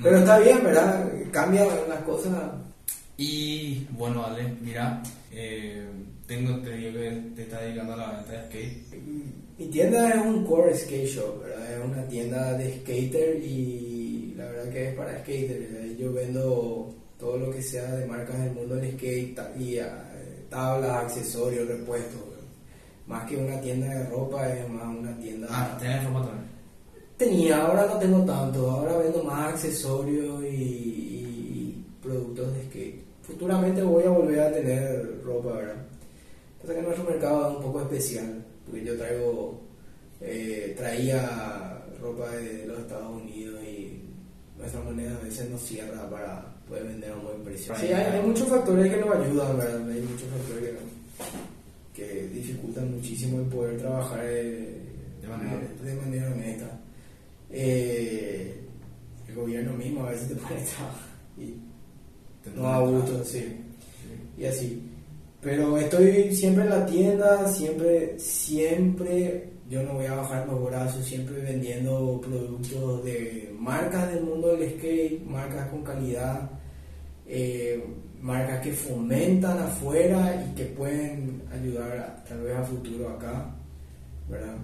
Pero está bien, ¿verdad? Cambia las cosas. Y bueno, Ale, mira, eh, tengo, te digo que te está dedicando a la venta de skate. Mi tienda es un core skate shop, ¿verdad? Es una tienda de skater y la verdad que es para skater. Yo vendo todo lo que sea de marcas del mundo del skate y tablas, accesorios, repuestos. Más que una tienda de ropa, es más una tienda. Ah, ¿tienes ropa también? Tenía, ahora no tengo tanto. Ahora vendo más accesorios y, productos de skate. Futuramente voy a volver a tener ropa, ¿verdad? Pasa que nuestro mercado es un poco especial, porque yo traigo, eh, traía ropa de los Estados Unidos y nuestra moneda a veces no cierra para puede vender a un buen precio. Sí, hay, muchos factores que nos ayudan, ¿verdad? Hay muchos factores que, que dificultan muchísimo el poder trabajar de, manera, de manera honesta. Eh, el gobierno mismo a veces te pone y no a gusto, sí. Y así. Pero estoy siempre en la tienda, siempre, siempre yo no voy a bajar los brazos, siempre vendiendo productos de marcas del mundo del skate, marcas con calidad, eh, marcas que fomentan afuera y que pueden ayudar tal vez a futuro acá, ¿verdad?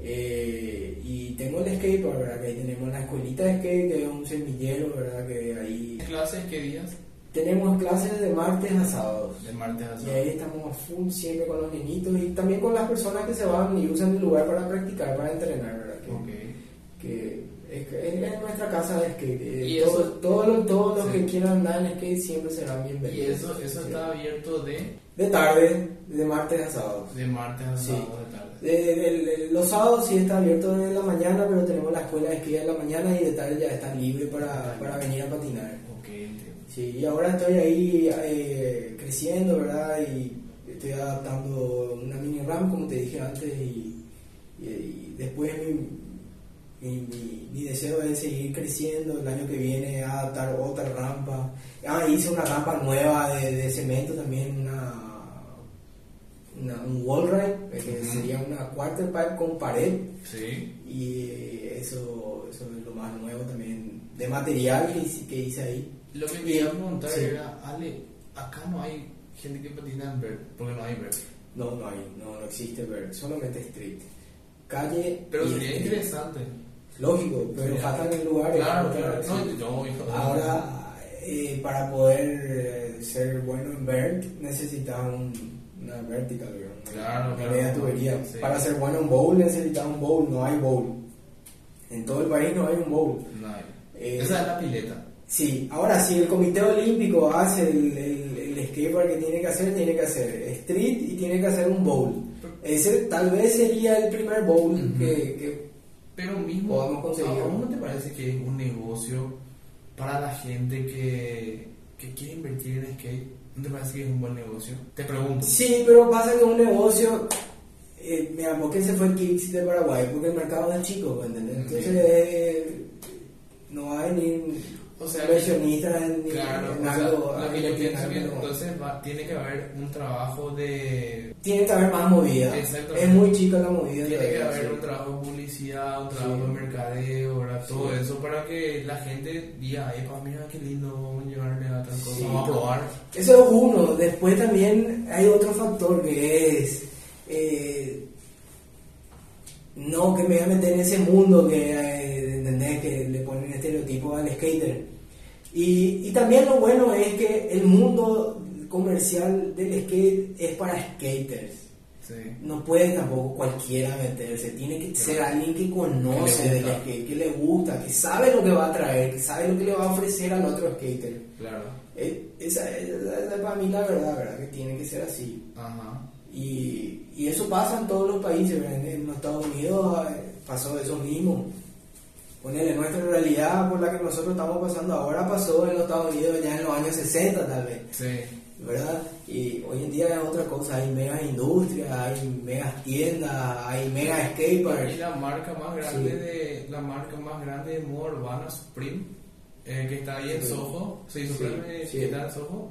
Eh, y tengo el skate, ¿verdad? Que ahí tenemos la escuelita de skate, que es un semillero, ¿verdad? Que ahí... ¿Clases qué días? Tenemos clases de martes a sábados. De martes a sábados. Y ahí estamos a full siempre con los niñitos y también con las personas que se van y usan el lugar para practicar, para entrenar, ¿verdad? Que, que es, nuestra casa de skate. Eh, ¿Y todos los que quieran andar en skate siempre serán bienvenidos. ¿Y eso, eso está abierto de? De tarde, de martes a sábados. De martes a sábados, de tarde. los sábados sí está abierto de la mañana, pero tenemos la escuela de esquí de la mañana y de tarde ya está libre para, para venir a patinar. Okay, sí, y ahora estoy ahí eh, creciendo, ¿verdad? Y estoy adaptando una mini RAM, como te dije antes, y, y, y después mi mi, mi, mi deseo es seguir creciendo el año que viene, adaptar otra rampa. Ah, hice una rampa nueva de, de cemento también, una, una- un wall ride, que sería una quarter pipe con pared. Sí. Y eso, eso es lo más nuevo también de material que hice, que hice ahí. Lo que me iba a preguntar Sí. era, Ale, acá no hay gente que patina en verde, porque no hay verde. No, no hay, no, no existe verde, solamente street. Calle. Pero sería street. interesante. Lógico, pero Sería- faltan lugares. Claro, claro. sí. No, yo, Ahora, eh, para poder eh, ser bueno en vert, necesitas un, una vertical. Una- Claro, una claro. media tubería. Sí. Para ser bueno en bowl, necesitas un bowl, no hay bowl. En todo el país no hay un bowl. No hay. Eh, Esa es la pileta. Sí, ahora si el Comité Olímpico hace el, el, el skatepark que tiene que hacer, tiene que hacer street y tiene que hacer un bowl. Ese tal vez sería el primer bowl que Pero mismo, Podemos conseguir. ¿a vos no te parece que es un negocio para la gente que, que quiere invertir en skate? ¿No te parece que es un buen negocio? Te pregunto. Sí, pero pasa que un negocio. Eh, mira, ¿por qué se fue Kicks de Paraguay? Porque el mercado es chico, ¿me ¿entendés? Entonces, eh, no hay ni O sea, inversionistas ni Claro, en o sea, algo. lo que yo algo pienso que entonces va- tiene que haber un trabajo de... Tiene que haber más movida. Es muy chica la movida. Tiene que haber sí. un trabajo de publicidad, un trabajo Sí. de mercadeo, ¿verdad? todo Sí. eso para que la gente diga, epa, mira qué lindo, vamos a llevarle a tal cosa, vamos a probar. Eso es uno. Después también hay otro factor que es. eh, no que me voy a meter en ese mundo que, eh, ¿entendés? que estereotipos al skater. Y, y también lo bueno es que el mundo comercial del skate es para skaters. Sí. No puede tampoco cualquiera meterse, tiene que ser alguien que conoce del skate, que le gusta, que sabe lo que va a traer, que sabe lo que le va a ofrecer al otro skater. Claro. Eh, Esa, es para mí la verdad, ¿verdad? Que tiene que ser así. Ajá. Y, y eso pasa en todos los países, ¿verdad? En los Estados Unidos eh, pasó eso mismo. Ponele, nuestra realidad por la que nosotros estamos pasando ahora pasó en los Estados Unidos ya en los años 60 tal vez, Sí. ¿verdad? Y hoy en día es otra cosa, hay megas industrias, hay megas tiendas, hay mega Y skateparks. la marca más grande Sí. de la marca más grande de moda urbana Supreme eh, que está ahí en Sí. Soho sí Supreme eh, sí. está en Soho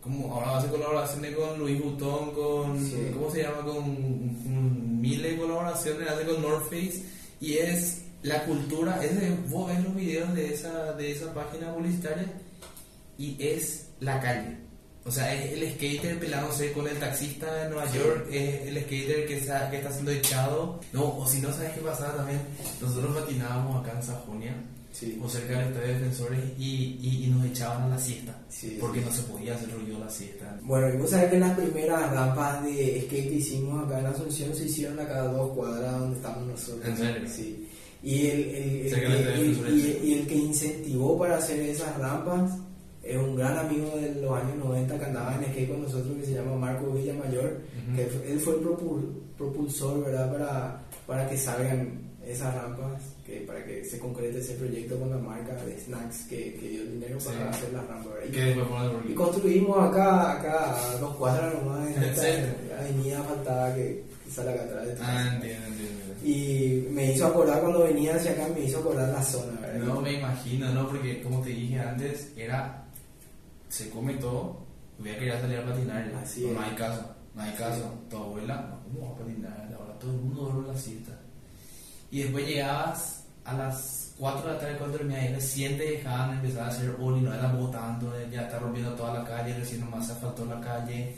como ahora hace colaboraciones con Louis Vuitton con cómo se llama con, con miles de colaboraciones hace con North Face y es la cultura es de vos ves los videos de esa de esa página publicitaria y es la calle o sea, es el skater pelándose con el taxista de Nueva Sí. York, es el skater que está, que está siendo echado. No, o si no, ¿sabes qué pasaba también? Nosotros patinábamos acá en Sajonia, Sí. o cerca del estadio de defensores, y, y, y nos echaban a la siesta, Sí, porque no se podía hacer ruido a la siesta. Bueno, y vos sabés que las primeras rampas de skate que hicimos acá en Asunción se hicieron a cada dos cuadras donde estamos nosotros. ¿En serio? Sí. Y el, el- que, y- el que incentivó para hacer esas rampas es un gran amigo de los años 90 que andaba en skate con nosotros que se llama Marco Villamayor, Ujú. que él fue el propul- propulsor, ¿verdad? Para, para que salgan esas rampas, que para que se concrete ese proyecto con la marca de Snacks que, que dio el dinero Sí. para hacer las rampas. Y- de y construimos acá, acá dos cuadras nomás, en ¿En esta avenida faltada que, que sale acá atrás. de Ah, entiendo, entiendo. Y me hizo acordar cuando venía hacia acá, me hizo acordar la zona, ¿verdad? No me imagino, ¿no? Porque como te dije antes, era. Se come todo, voy a querer salir a patinar. Así no, no hay caso, no hay caso. Tu abuela, ¿cómo va a patinar? Ahora todo el mundo duerme la siesta. Y después llegabas a las 4 de la tarde, cuando terminabas, y recién te dejaban empezar a hacer oli, no era votando, ya está rompiendo toda la calle, recién nomás se asfaltó la calle.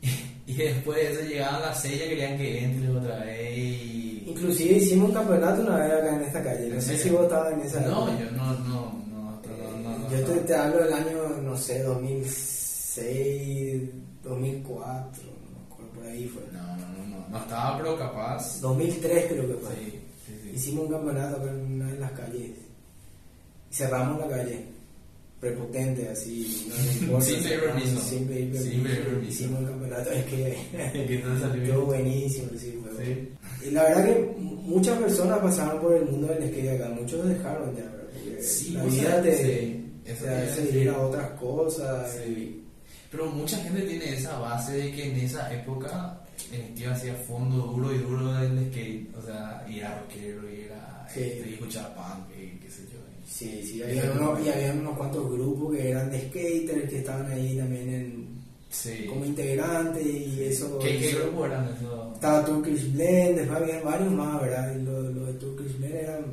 Y, después de eso llegaban las 6 ya querían que entre otra vez. Y... Inclusive hicimos un campeonato una vez acá en esta calle, no ¿En sé si vos estabas en esa. No, yo no, no, no, no, no, no, Yo te hablo del año, no sé, 2006, 2004, no me acuerdo, por ahí fue. No, no, no, estaba, pero capaz. 2003 creo que fue. Sí, sí, sí. Hicimos un campeonato acá en las calles. Y cerramos la calle. Prepotente, así. No importa, Sin pedir permiso. Sin pedir permiso. Hicimos un campeonato. Es que. Estuvo buenísimo, sí, fue. Y la verdad que muchas personas pasaron por el mundo del skate acá. Muchos dejaron ya, Sí, la vida sea, te, eso te iba a hace otras cosas. Sí. Pero mucha gente tiene esa base de que en esa época en estilo hacía fondo duro y duro del skate, o sea, y era rockero y era, Sí. este, y escuchaba punk y qué sé yo. Sí, sí, Y había como- y había unos cuantos grupos que eran de skaters que estaban ahí también en, Sí. como integrantes y eso. ¿Qué, qué eso- grupo eran esos? Estaba Turkish Blend, después había varios más, ¿verdad? Y los, los de Turkish Blend eran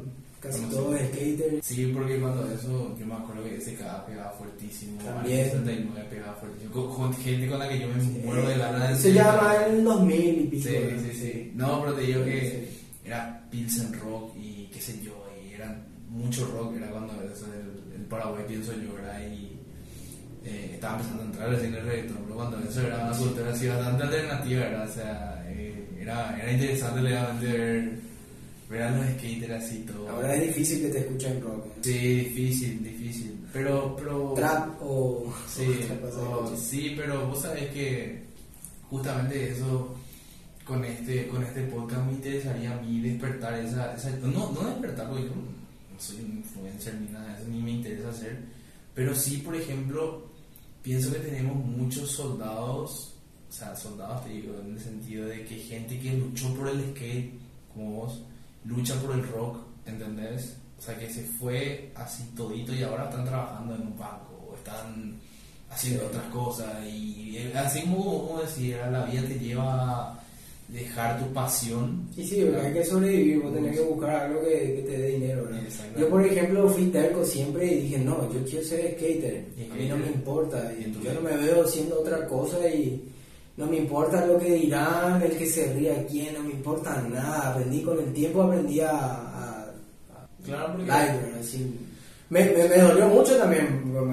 casi Conocido. todos skaters. Sí, porque cuando eso, yo me acuerdo que ese cada pegaba fuertísimo, También. el 69 pegaba fuertísimo, con, con gente con la que yo me muero de ganas de Eso ya más en el 2000 y pico. Sí, sí, sí. No, pero te digo que Sí. era Pilsen Rock y qué sé yo, y eran mucho rock, era cuando eso, el, el Paraguay pienso yo, ¿verdad? Y eh, estaba empezando a entrar recién el reggaetón, pero cuando eso era una cultura así bastante alternativa, ¿verdad? O sea, eh, era, era interesante legalmente ver, ver a los skaters así todo. Ahora es difícil que te escuchen rock. ¿eh? Sí, difícil, difícil. Pero, pero. Trap o. Sí, o- sí, pero vos sabés que justamente eso con este con este podcast me interesaría a mí despertar esa, esa no, no despertar porque yo no soy un influencer ni nada de eso ni me interesa hacer pero sí por ejemplo pienso que tenemos muchos soldados o sea soldados te digo en el sentido de que gente que luchó por el skate como vos lucha por el rock ¿entendés? o sea que se fue así todito y ahora están trabajando en un banco o están haciendo Sí. otras cosas y así como, como decía la vida te lleva a dejar tu pasión Y sí, porque hay que sobrevivir, vos tenés que buscar algo que, que te dé dinero, ¿verdad? Exactamente. Yo, por ejemplo, fui terco siempre y dije, no, yo quiero ser skater, Y a mí no me importa, Y yo no me veo haciendo otra cosa y no me importa lo que dirán, el que se ría quién, no me importa nada, aprendí con el tiempo, aprendí a... a, a Claro, porque- live. Me, me, me dolió mucho también,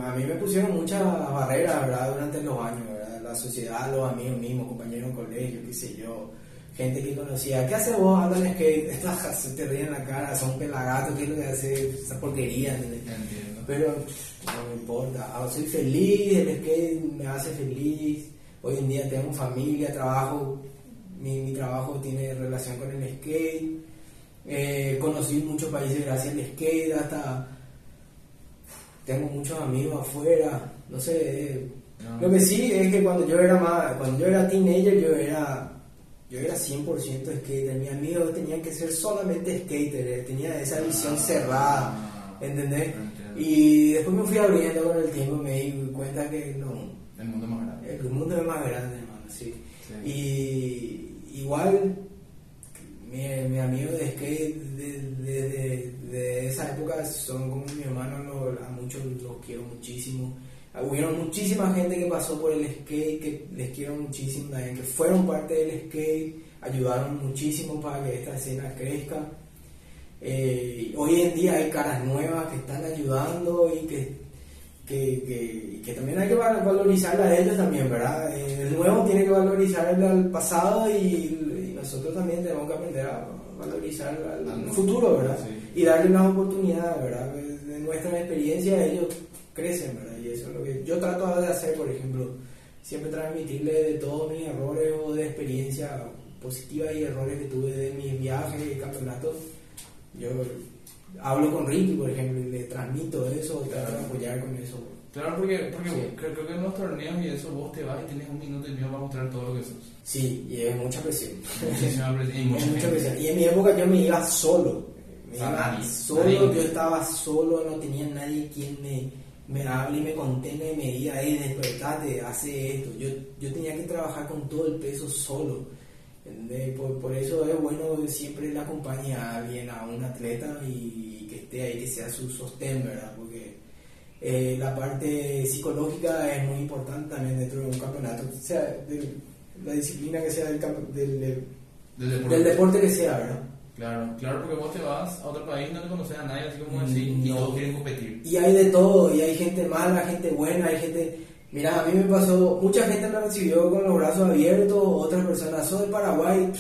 a mí me pusieron muchas barreras, ¿verdad? Durante los años, ¿verdad? La sociedad, los amigos mismos, compañeros de colegio, qué sé yo, gente que conocía, ¿qué haces vos? Andan en skate, se te ríen en la cara, son pelagatos, ¿qué es lo que hace esa porquería? Pero no me importa, Ah, soy feliz, el skate me hace feliz, hoy en día tengo familia, trabajo, mi, mi trabajo tiene relación con el skate, eh, conocí muchos países gracias al skate, hasta tengo muchos amigos afuera, no sé, No. lo que sí es que cuando yo era más, cuando yo era teenager yo era yo era 100% skater, mis amigos tenían que ser solamente skater, eh, tenía esa visión cerrada, Ah, ¿entendés? entiendo. Y después me fui abriendo con el tiempo y me di cuenta que no, el mundo más grande el mundo es más grande, hermano, sí. Sí. Y igual, mi, mi amigo de skate de, de- de- de esa época son como mi hermano, lo- a muchos los quiero muchísimo. Hubieron muchísima gente que pasó por el skate, que les quiero muchísimo también, que fueron parte del skate, ayudaron muchísimo para que esta escena crezca. Eh, hoy en día hay caras nuevas que están ayudando y que, que, que, que también hay que val- valorizarla a ellos también, ¿verdad? Eh, el nuevo tiene que valorizar el, al pasado y, y nosotros también tenemos que aprender a valorizar al, futuro, ¿verdad? sí. Y darle unas oportunidades, ¿verdad? De, de nuestra experiencia ellos crecen, ¿verdad? Y eso es lo que yo trato de hacer, por ejemplo, siempre transmitirle de todos mis errores o de experiencia positiva y errores que tuve de mis viajes y campeonatos. Yo hablo con Ricky, por ejemplo, y le transmito eso, trato de apoyar con eso. Claro, porque, porque Sí. creo, creo que en los torneos y eso vos te vas y tienes un minuto y medio para mostrar todo lo que sos. Sí, y es mucha presión. Muchísima presión y mucha presión. Y en mi época yo me iba solo. Me O sea, iba nadie, solo, nadie. yo estaba solo, no tenía nadie quien me, me hable y me contenga y me diga, hey, despertate, hace esto. Yo, yo tenía que trabajar con todo el peso solo. ¿Entendés? Por, por eso es bueno siempre le acompañe a alguien, a un atleta y que esté ahí, que sea su sostén, ¿verdad? Porque eh, la parte psicológica es muy importante también dentro de un campeonato, o sea, de la disciplina que sea del, del, del- Del deporte. que sea, ¿verdad? Claro, claro, porque vos te vas a otro país, no le conoces a nadie, así como Mm, decís, y no. todos quieren competir. Y hay de todo, y hay gente mala, gente buena, hay gente... Mira, a mí me pasó, mucha gente me recibió con los brazos abiertos, otras personas, soy de Paraguay,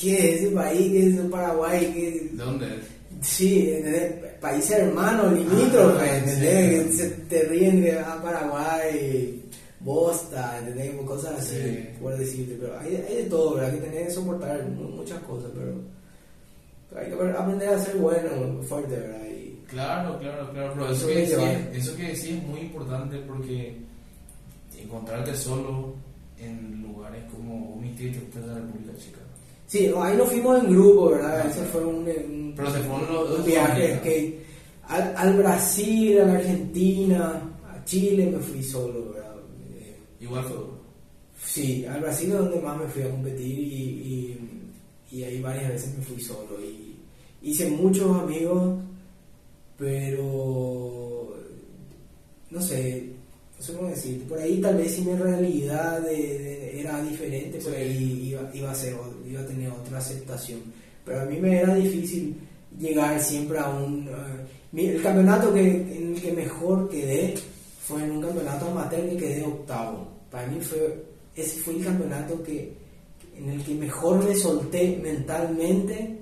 ¿qué es ese país? ¿Qué es ese Paraguay? ¿Qué- ¿De dónde es? Sí, ¿entendés? países hermanos, limítrofes, Ah, ¿entendés? sí. Te ríen de ah, Paraguay, Bosta, ¿entendés? Cosas así, Sí. por decirte, pero hay, hay de todo, ¿verdad? Que tenés que soportar mu- muchas cosas, pero, hay que aprender a ser bueno, fuerte, ¿verdad? Y, Claro, claro, claro, pero eso Eso que, decís, eso que decís es muy importante porque encontrarte solo en lugares como un distrito de la República Checa. Sí, ahí nos fuimos en grupo, ¿verdad? Ese fue un, un- Pero se fueron los dos viaje que al, al Brasil, a la Argentina, a Chile me fui solo, ¿verdad? Eh, Igual fue. Sí, al Brasil es donde más me fui a competir y, y, y ahí varias veces me fui solo. Y hice muchos amigos, pero no sé, sé cómo decir. Por ahí tal vez si mi realidad de- de- era diferente, por ahí iba, iba, a ser, iba a tener otra aceptación. Pero a mí me era difícil llegar siempre a un... mi- el campeonato que, en el que mejor quedé fue en un campeonato amateur que quedé octavo. Para mí fue, ese fue el campeonato que, en el que mejor me solté mentalmente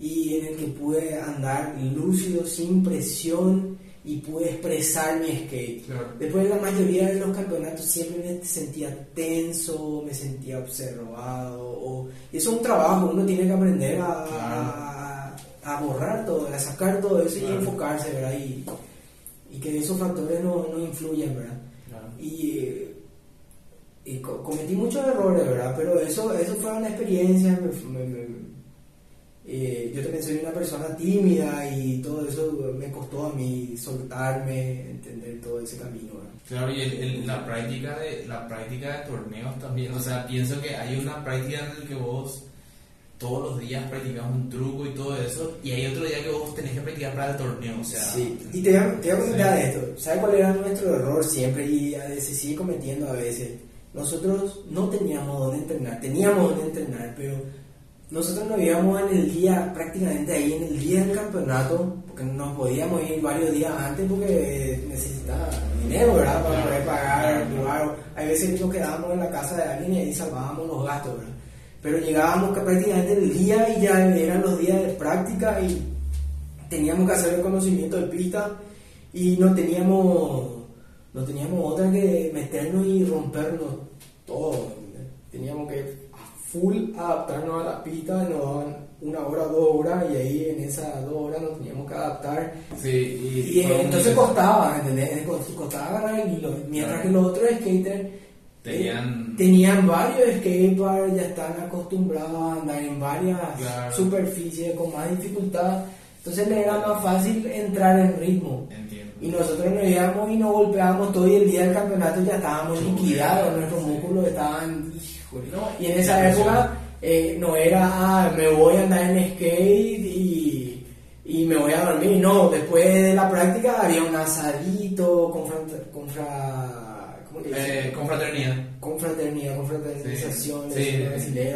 y en el que pude andar lúcido, sin presión y pude expresar mi skate. Claro. Después de la mayoría de los campeonatos siempre me sentía tenso, me sentía observado. O, eso es un trabajo, uno tiene que aprender a, a, a borrar todo, a sacar todo eso Claro. y enfocarse, ¿verdad? Y, y que esos factores no, no influyan, ¿verdad? Claro. Y, y co- cometí muchos errores, ¿verdad? Pero eso, eso fue una experiencia. me- me- me- eh, yo también soy una persona tímida y todo eso me costó a mí soltarme, entender todo ese camino. ¿verdad? Claro, y el- el- la práctica de la práctica de torneos también, o sea, pienso que hay una práctica en la que vos todos los días practicas un truco y todo eso, y hay otro día que vos tenés que practicar para el torneo, o sea, Sí, y te voy a, te voy a comentar Sí. esto. ¿Sabes cuál era nuestro error siempre y a veces sigue cometiendo a veces? Nosotros no teníamos dónde entrenar, teníamos dónde entrenar, pero nosotros nos íbamos en el día, prácticamente ahí en el día del campeonato, porque nos podíamos ir varios días antes porque necesitaba dinero, ¿verdad? Para poder pagar Claro. Hay veces nos quedábamos en la casa de alguien y ahí salvábamos los gastos, ¿verdad? Pero llegábamos que prácticamente en el día y ya eran los días de práctica y teníamos que hacer el conocimiento de pista y no teníamos no teníamos otra que meternos y rompernos todo teníamos que full adaptarnos a la pista nos daban una hora dos horas y ahí en esas dos horas nos teníamos que adaptar sí, y, y, entonces costaba ¿entendés? Cost- costaba ganar el hilo mientras Claro. que los otros skaters Tenían- eh, tenían varios skateparks ya están acostumbrados a andar en varias Claro. superficies con más dificultad entonces le era más fácil entrar en ritmo entiendo. y nosotros nos íbamos y nos golpeábamos todo y el día del campeonato ya estábamos liquidados, nuestros músculos estaban... No, y en esa época eh, no era, ah, me voy a andar en skate y, y me voy a dormir. No, después de la práctica había un asadito, confra- confra- ¿cómo dicen? Eh, confraternidad. confraternidad, confraternización, Sí,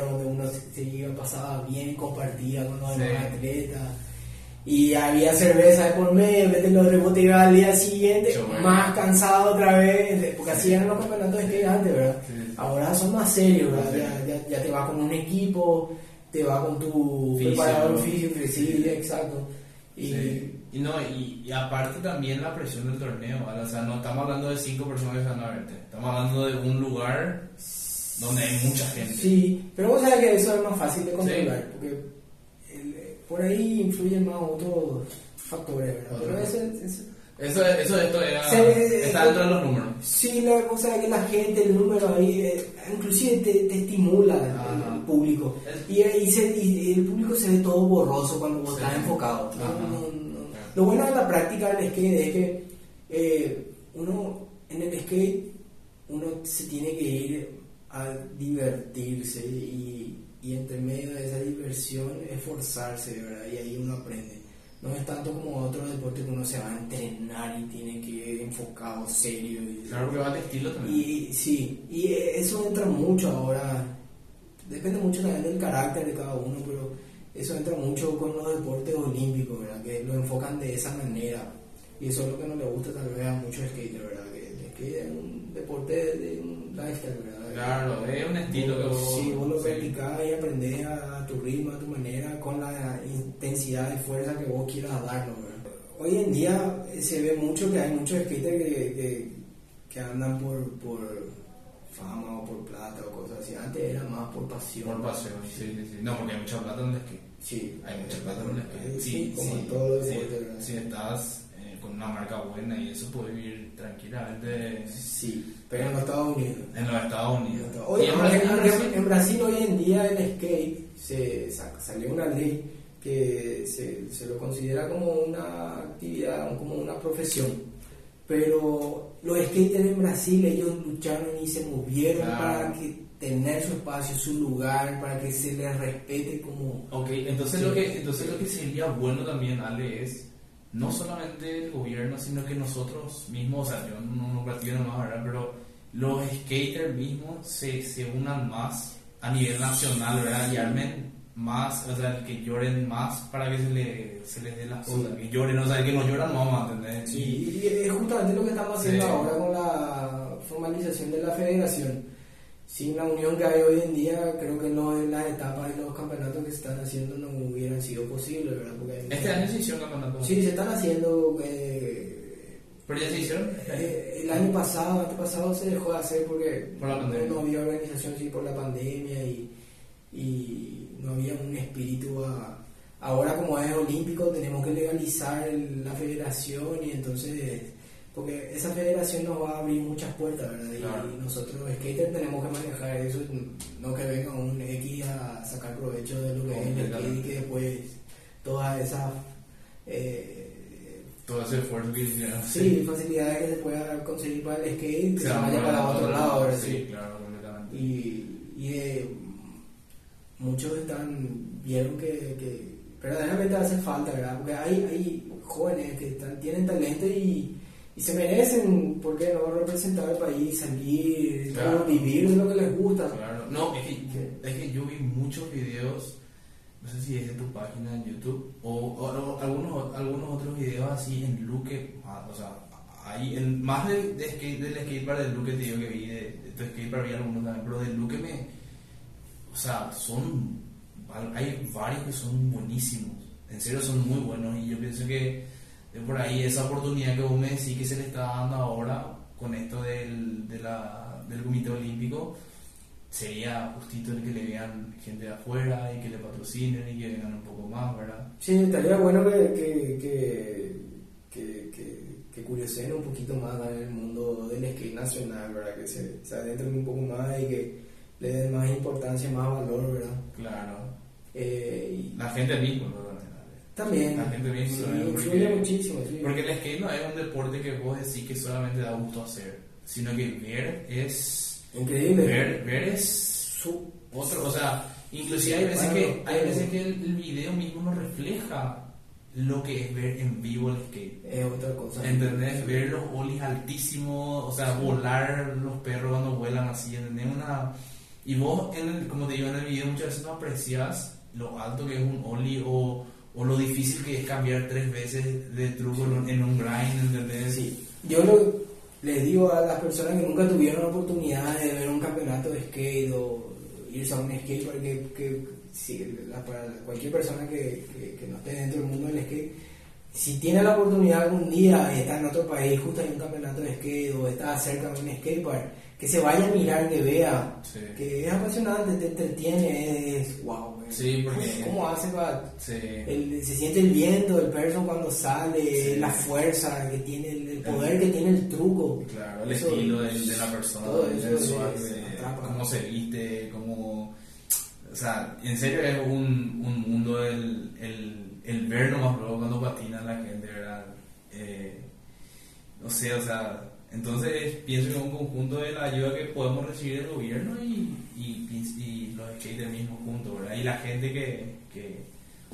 donde uno se, iba, pasaba bien, compartía con los demás atletas. Y había cerveza de por medio, que te lo rebote iba al día siguiente, más cansado otra vez, porque así eran los campeonatos de skate antes, ¿verdad? Sí. Ahora son más serios. Sí. Ya, ya, ya te vas con un equipo, te vas con tu Fisio. preparador físico, sí, Sí. exacto. Y, Sí. Y no, y, y aparte también la presión del torneo, ¿vale? O sea, no estamos hablando de cinco personas que van a verte, estamos hablando de un lugar donde hay mucha gente. Sí, pero vos sabés que eso es más fácil de controlar, porque el- eh, por ahí influyen más otros factores, ¿verdad? Pero ese- ese- Eso, eso esto era, Se- está dentro de los números. sí, la cosa es que la gente, el número ahí, eh, inclusive te, te estimula el- público. Y, y se- y el público se ve todo borroso cuando vos Sí. estás enfocado. ¿no? Ajá. No- no- Lo bueno de la práctica del skate es que eh, uno en el skate uno se tiene que ir a divertirse y, y entre medio de esa diversión esforzarse, ¿verdad? Y ahí uno aprende. No es tanto como otro deporte que uno se va a entrenar y tiene que ir enfocado, serio. Y, Claro que va de estilo también. y sí, y eso entra mucho ahora. Depende mucho también del carácter de cada uno, pero eso entra mucho con los deportes olímpicos, ¿verdad? Que lo enfocan de esa manera. Y eso es lo que no le gusta tal vez a muchos skaters, ¿verdad? Que el skate es un deporte de un lifestyle, ¿verdad? Claro, es un estilo que vos... Sí, vos lo practicás y aprendés a tu ritmo, a tu manera, con la intensidad y fuerza que vos quieras darlo. ¿verdad? Hoy en día eh, se ve mucho que hay muchos skaters que, que, que andan por, por fama o por plata o cosas así. Antes era más por pasión. Por pasión, sí, sí, sí. No, porque hay mucha plata en el skate. Sí, Hay mucha plata en el skate. Sí, Sí, como sí, en todo sí. Si estás eh, con una marca buena y eso puede vivir tranquilamente Sí, pero en los Estados Unidos. en los Estados Unidos. Oye, Y en Brasil- en Brasil, en Brasil hoy en día el skate se sa- salió una ley que se, se lo considera como una actividad, como una profesión. Pero los skaters en Brasil ellos lucharon y se movieron Claro. para que tener su espacio, su lugar, para que se les respete como Ok, entonces, Sí. lo que, entonces lo que sería bueno también, Ale, es no solamente el gobierno, sino que nosotros mismos, o sea, yo no, no platico nomás, ¿verdad? Pero los skaters mismos se, se unan más a nivel nacional, ¿verdad? Y armen más, o sea, que lloren más para que se, le, se les dé las Sí. cosas. Que lloren, o sea, que no lloran vamos a entender. Sí, y es justamente lo que estamos haciendo Sí. ahora con la formalización de la federación. Sin la unión que hay hoy en día, creo que no en las etapas de los campeonatos que se están haciendo no hubieran sido posibles, ¿verdad? Porque Este año se hicieron campeonatos. Sí, se están haciendo. eh, Pero ya se hicieron. eh, el año pasado, antepasado se dejó de hacer porque Por la pandemia. no había organización, sí, por la pandemia y, y no había un espíritu a. Ahora como es olímpico tenemos que legalizar el- la federación y entonces porque esa federación nos va a abrir muchas puertas, ¿verdad? Y, Claro. nosotros skaters tenemos que manejar eso, no que venga un X a sacar provecho de lo que es el skate y que después todas esas eh, Todo ese esfuerzo sí, facilidades que se pueda conseguir para el skate que se, van vaya para otro lado ahora Sí, sí. claro, completamente. Y, y eh, muchos están vieron que, que verdaderamente hace falta, ¿verdad? Porque hay, hay jóvenes que están- tienen talento y, y se merecen, ¿por qué no? Representar el país, salir, Claro. vivir de lo que les gusta. Claro, no, es que, es que yo vi muchos videos, no sé si es de tu página en YouTube, o, o- o algunos, algunos otros videos así en Luque, ah, o sea, hay en, más de, de skate, del skatepark del Luque te digo que vi, de, de tu skatepark vi algunos también, pero del Luque me, o sea, son, hay varios que son buenísimos, en serio son muy buenos, y yo pienso que de por ahí esa oportunidad que vos me decís que se le está dando ahora con esto del, de la, del Comité Olímpico, sería justito el que le vean gente de afuera y que le patrocinen y que vengan un poco más, ¿verdad? Sí, estaría bueno que, que, que, que, que, que curioseen un poquito más en el mundo del skate nacional, ¿verdad? Que se, se adentren un poco más y que le den más importancia, más valor, ¿verdad? Claro. Eh, y La gente misma, ¿no? También, La gente misma sí, también, porque- muchísimo, sí. Porque el skate no es un deporte que vos decís que solamente da gusto hacer, sino que ver es... Increíble. Ver, ver es su otro, o sea, inclusive hay veces que, hay veces que el, el video mismo no refleja lo que es ver en vivo el skate. Es otra cosa. ¿Entendés? Ver los olis altísimos, o sea, volar los perros cuando vuelan así, ¿entendés? Una... Y vos, en el- como te digo en el video, muchas veces no aprecias lo alto que es un oli o, o lo difícil que es cambiar tres veces de truco en un, en un grind, ¿entendés? Sí. Yo lo, les digo a las personas que nunca tuvieron la oportunidad de ver un campeonato de skate o irse a un skate, porque que, la- para cualquier persona que, que, que no esté dentro del mundo del skate, si tiene la oportunidad algún día de estar en otro país, justo hay un campeonato de skate o está cerca de un skatepark, que se vaya a mirar, que vea, Sí. que es apasionante, te entretiene, es wow. Sí, porque- ¿Cómo hace para.? Sí. El- se siente el viento, el perso cuando sale, Sí. la fuerza que tiene, el, el poder que tiene el truco. Claro, el Eso- estilo de, de la persona, de atrapa. cómo se viste, cómo... O sea, en serio es un, un mundo el, el, el ver nomás luego cuando patina la gente, ¿verdad? Eh, no sé, o sea, entonces pienso que es un conjunto de la ayuda que podemos recibir del gobierno y, y, y los skaters mismos juntos, ¿verdad? Y la gente que, que,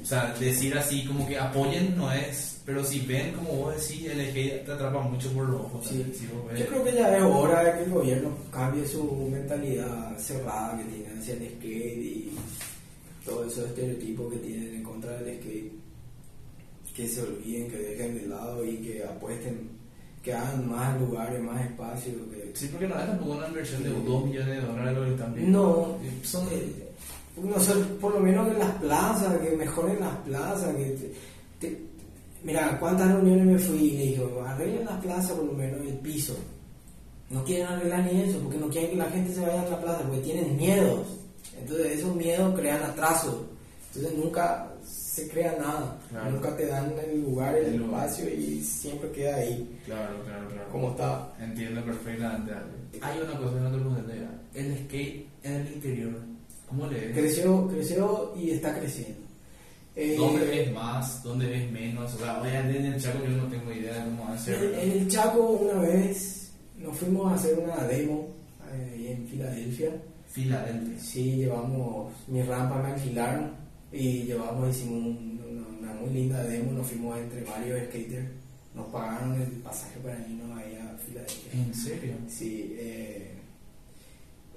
o sea, decir así como que apoyen no es, pero si ven, como vos decís, el skate te atrapa mucho por los ojos. Sí. si. Yo creo que ya es hora de que el gobierno cambie su mentalidad cerrada que tiene hacia el skate y todos esos estereotipos que tienen en contra del skate. Que se olviden, que dejen de lado y que apuesten, que hagan más lugares, más espacios. Que, Sí, porque no es tampoco una inversión de 2 millones de dólares viendo. No, Son, eh, no sé, por lo menos en las plazas, que mejoren las plazas. Que te- te- mira, cuántas reuniones me fui y le dije, arreglen las plazas por lo menos el piso. No quieren arreglar ni eso, porque no quieren que la gente se vaya a la plaza, porque tienen miedos. Entonces esos miedos crean atraso. Entonces nunca se crea nada. Claro. Nunca te dan el lugar, el, El lugar. espacio y siempre queda ahí Claro, claro, claro. como está. Entiendo perfectamente. Hay una cosa que no te pregunté. El skate en el interior, ¿cómo le ves? Creció, creció y está creciendo. Eh, ¿Dónde ves más? ¿Dónde ves menos? O sea, obviamente en el Chaco yo no tengo idea de cómo va a ser. En, el Chaco una vez nos fuimos a hacer una demo eh, ahí en Filadelfia. Filadelfia. Sí, llevamos mi rampa, me alquilaron y llevamos, hicimos un- una, una muy linda demo, nos fuimos entre varios skaters, nos pagaron el pasaje para irnos ahí a Filadelfia. ¿En serio? Sí, eh,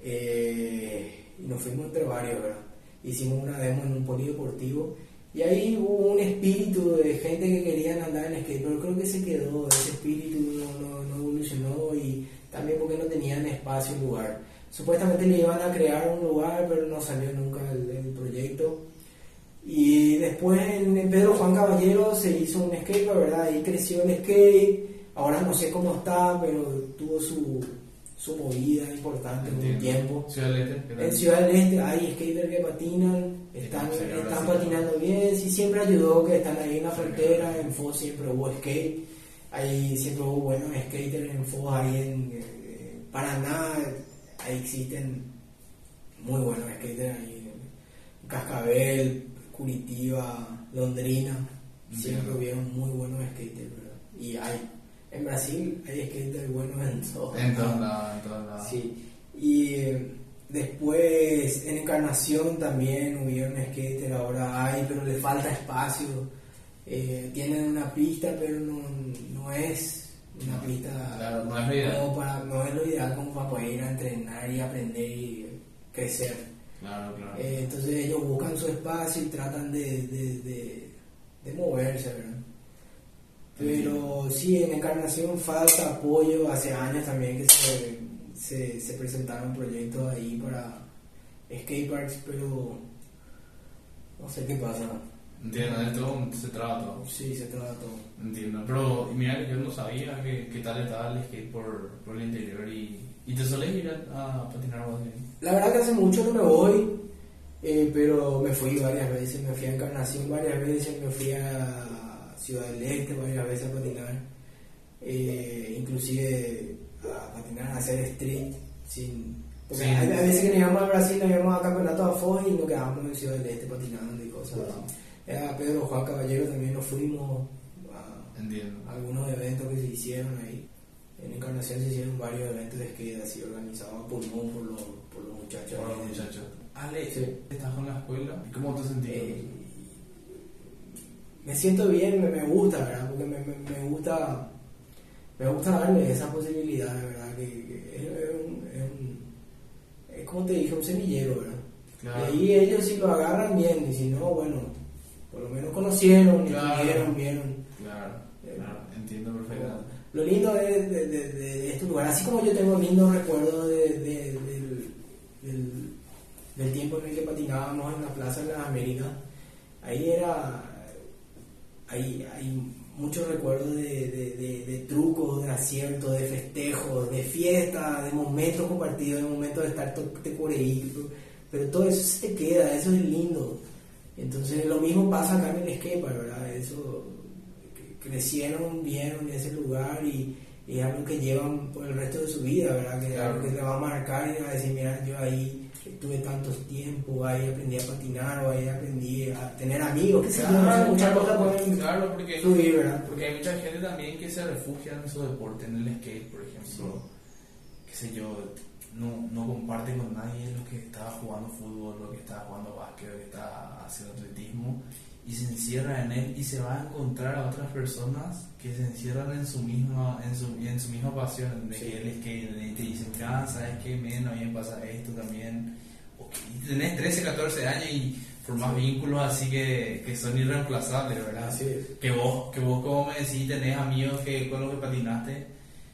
eh, y nos fuimos entre varios, ¿verdad? Hicimos una demo en un polideportivo y ahí hubo un espíritu de gente que querían andar en skate, pero creo que se quedó, ese espíritu no, no- no evolucionó y también porque no tenían espacio y lugar. Supuestamente le iban a crear un lugar, pero no salió nunca el, el proyecto. Y después en Pedro Juan Caballero se hizo un skatepark, ¿verdad? Ahí creció el skate. Ahora no sé cómo está, pero tuvo su, su movida importante en un tiempo. Ciudad del Este. En Ciudad del Este hay skaters que patinan, están, están patinando bien, sí, siempre ayudó que están ahí en la frontera, en Foz siempre hubo skate, ahí siempre hubo buenos skaters en Foz, ahí en eh, Paraná, ahí existen muy buenos skaters, ahí Cascabel, Curitiba, Londrina, siempre hubieron muy buenos skaters, ¿verdad? Y hay, en Brasil hay skaters buenos en todos En todos lados. lados, en todos lados. Sí, y eh, después en Encarnación también hubieron skater, ahora hay, pero le falta espacio. Eh, tienen una pista, pero no, no es una pista Claro, no es lo ideal. para, no es lo ideal como para poder ir a entrenar y aprender y crecer. Claro, claro. Eh, entonces ellos buscan su espacio y tratan de, de, de, de moverse, ¿verdad? Pero sí, en Encarnación falta apoyo. Hace años también que se, se, se presentaron proyectos ahí para skateparks, pero no sé qué pasa. Entiendo, de todo se trata todo. Sí, se trata todo. Entiendo, pero mira que yo no sabía que, que tal estaba el skate por, por el interior y, y te sueles ir a, a patinar o así. La verdad que hace mucho no me voy, eh, pero me fui varias veces. Me fui a Encarnación varias veces, me fui a Ciudad del Este varias veces a patinar. Eh, inclusive a patinar, a hacer street. Sin, porque Sí. hay, hay veces que nos íbamos a Brasil, nos íbamos a campeonato a Foz y nos quedábamos en Ciudad del Este patinando y cosas así. A Pedro Juan Caballero también nos fuimos a, Entiendo. algunos eventos que se hicieron ahí. En Encarnación se hicieron varios eventos de skate así organizados por por los muchachos. Por los ahí. muchachos. Ale, Sí. ¿estás con la escuela? ¿Y cómo te sentís? Eh, me siento bien, me, me gusta, ¿verdad? Porque me, me, me gusta me gusta darle esa posibilidad, ¿verdad? Que, que es, es un, es un- es como te dije, un semillero, ¿verdad? Claro. Y ahí ellos si lo agarran bien, y si no, bueno, por lo menos conocieron, Claro. vieron, vieron. Claro, Eh, claro, entiendo perfectamente. Lo lindo de, de, de, de este lugar, así como yo tengo lindos recuerdos de, del tiempo en el que patinábamos en la Plaza de las Américas, ahí era, hay, hay muchos recuerdos de, de, de- de trucos, de aciertos, de festejos, de fiestas, de momentos compartidos, de momentos de estar por ahí, pero, todo eso se te queda, eso es lindo. Entonces lo mismo pasa acá en el skatepark, ¿verdad? Eso crecieron, vieron ese lugar y, y es algo que llevan por el resto de su vida, ¿verdad? Que es Claro. algo que te va a marcar y va a decir, mira, yo ahí tuve tantos tiempos, ahí aprendí a patinar o ahí aprendí a tener amigos, que se Claro, muchas cosas pueden claro, porque, fluir, ¿verdad? porque hay mucha gente también que se refugia en su deporte, en el skate, por ejemplo. Qué sé yo, no, no comparte con nadie lo que está jugando fútbol, lo que está jugando básquet, lo que está haciendo atletismo y se encierra en él y se va a encontrar a otras personas que se encierran en su misma en su, en su misma pasión de Sí. que el skate y te dicen mira sabes que men a mí me pasa esto también O que- y tenés 13 14 años y formás vínculos así que, que son irreemplazables verdad es. que vos que vos como me decís tenés amigos que con los que patinaste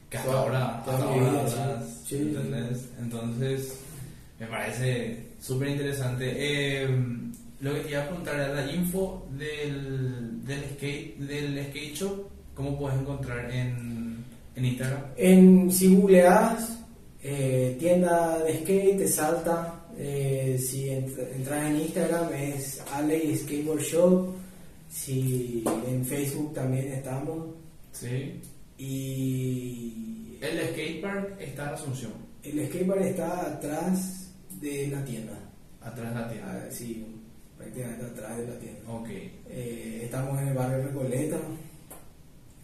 que hasta ahora hasta ahora sí. Sí, sí. ¿entendés? entonces me parece súper interesante Eh, lo que te iba a preguntar era la info del, del skate del skate shop cómo puedes encontrar en, en Instagram En, si googleas eh, tienda de skate, te salta Eh, si ent- entras en Instagram es Ale Skateboard Shop. Si en Facebook también estamos. Sí. Y El skatepark está en Asunción, el skatepark está atrás de la tienda. atrás de la tienda. Ah, sí, prácticamente atrás de la tienda. Ok, Eh, estamos en el barrio Recoleta,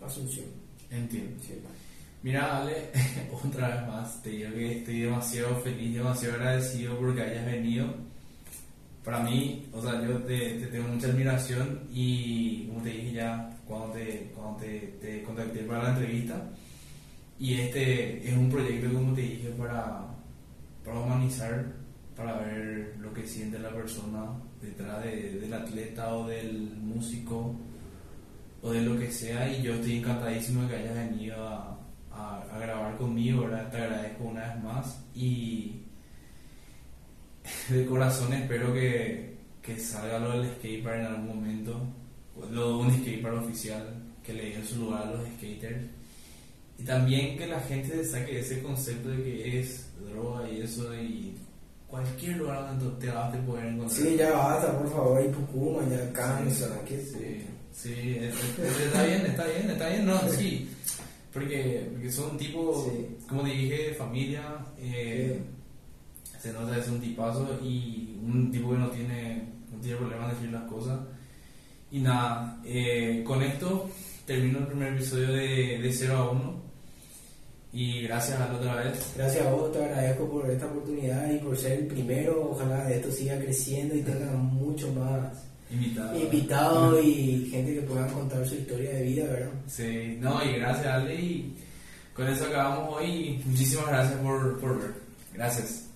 Asunción. entiendo. Sí. Mira, Ale, otra vez más, te digo que estoy demasiado feliz, demasiado agradecido porque hayas venido. Para mí, o sea, yo te, te tengo mucha admiración y, como te dije ya cuando te, cuando te, te contacté para la entrevista, y este es un proyecto, como te dije, para, para humanizar, para ver lo que siente la persona detrás de- del atleta o del músico o de lo que sea y yo estoy encantadísimo de que hayas venido a, a- a grabar conmigo, ¿verdad? Te agradezco una vez más y de corazón espero que, que salga lo del skatepark en algún momento, lo un skatepark oficial, que le dé su lugar a los skaters y también que la gente saque ese concepto de que es droga y eso y cualquier lugar donde te vas a poder encontrar. Sí, ya basta, por favor, y Pucuma, ya cansa. ¿qué Sí, sí, es- es- está bien, está bien, está bien, no, sí. Porque, porque son tipos, Sí. como te dije, familia, eh, se nota que es un tipazo y un tipo que no tiene, no tiene problema en decir las cosas. Y nada, eh, con esto termino el primer episodio de, de 0 a 1. Y gracias a otra vez. Gracias a vos, te agradezco por esta oportunidad y por ser el primero. Ojalá esto siga creciendo y tenga mucho más Invitado. invitados y gente que pueda contar su historia de vida, ¿verdad? Sí, no, y gracias Ale. Y con eso acabamos hoy. Muchísimas gracias por, por ver. Gracias.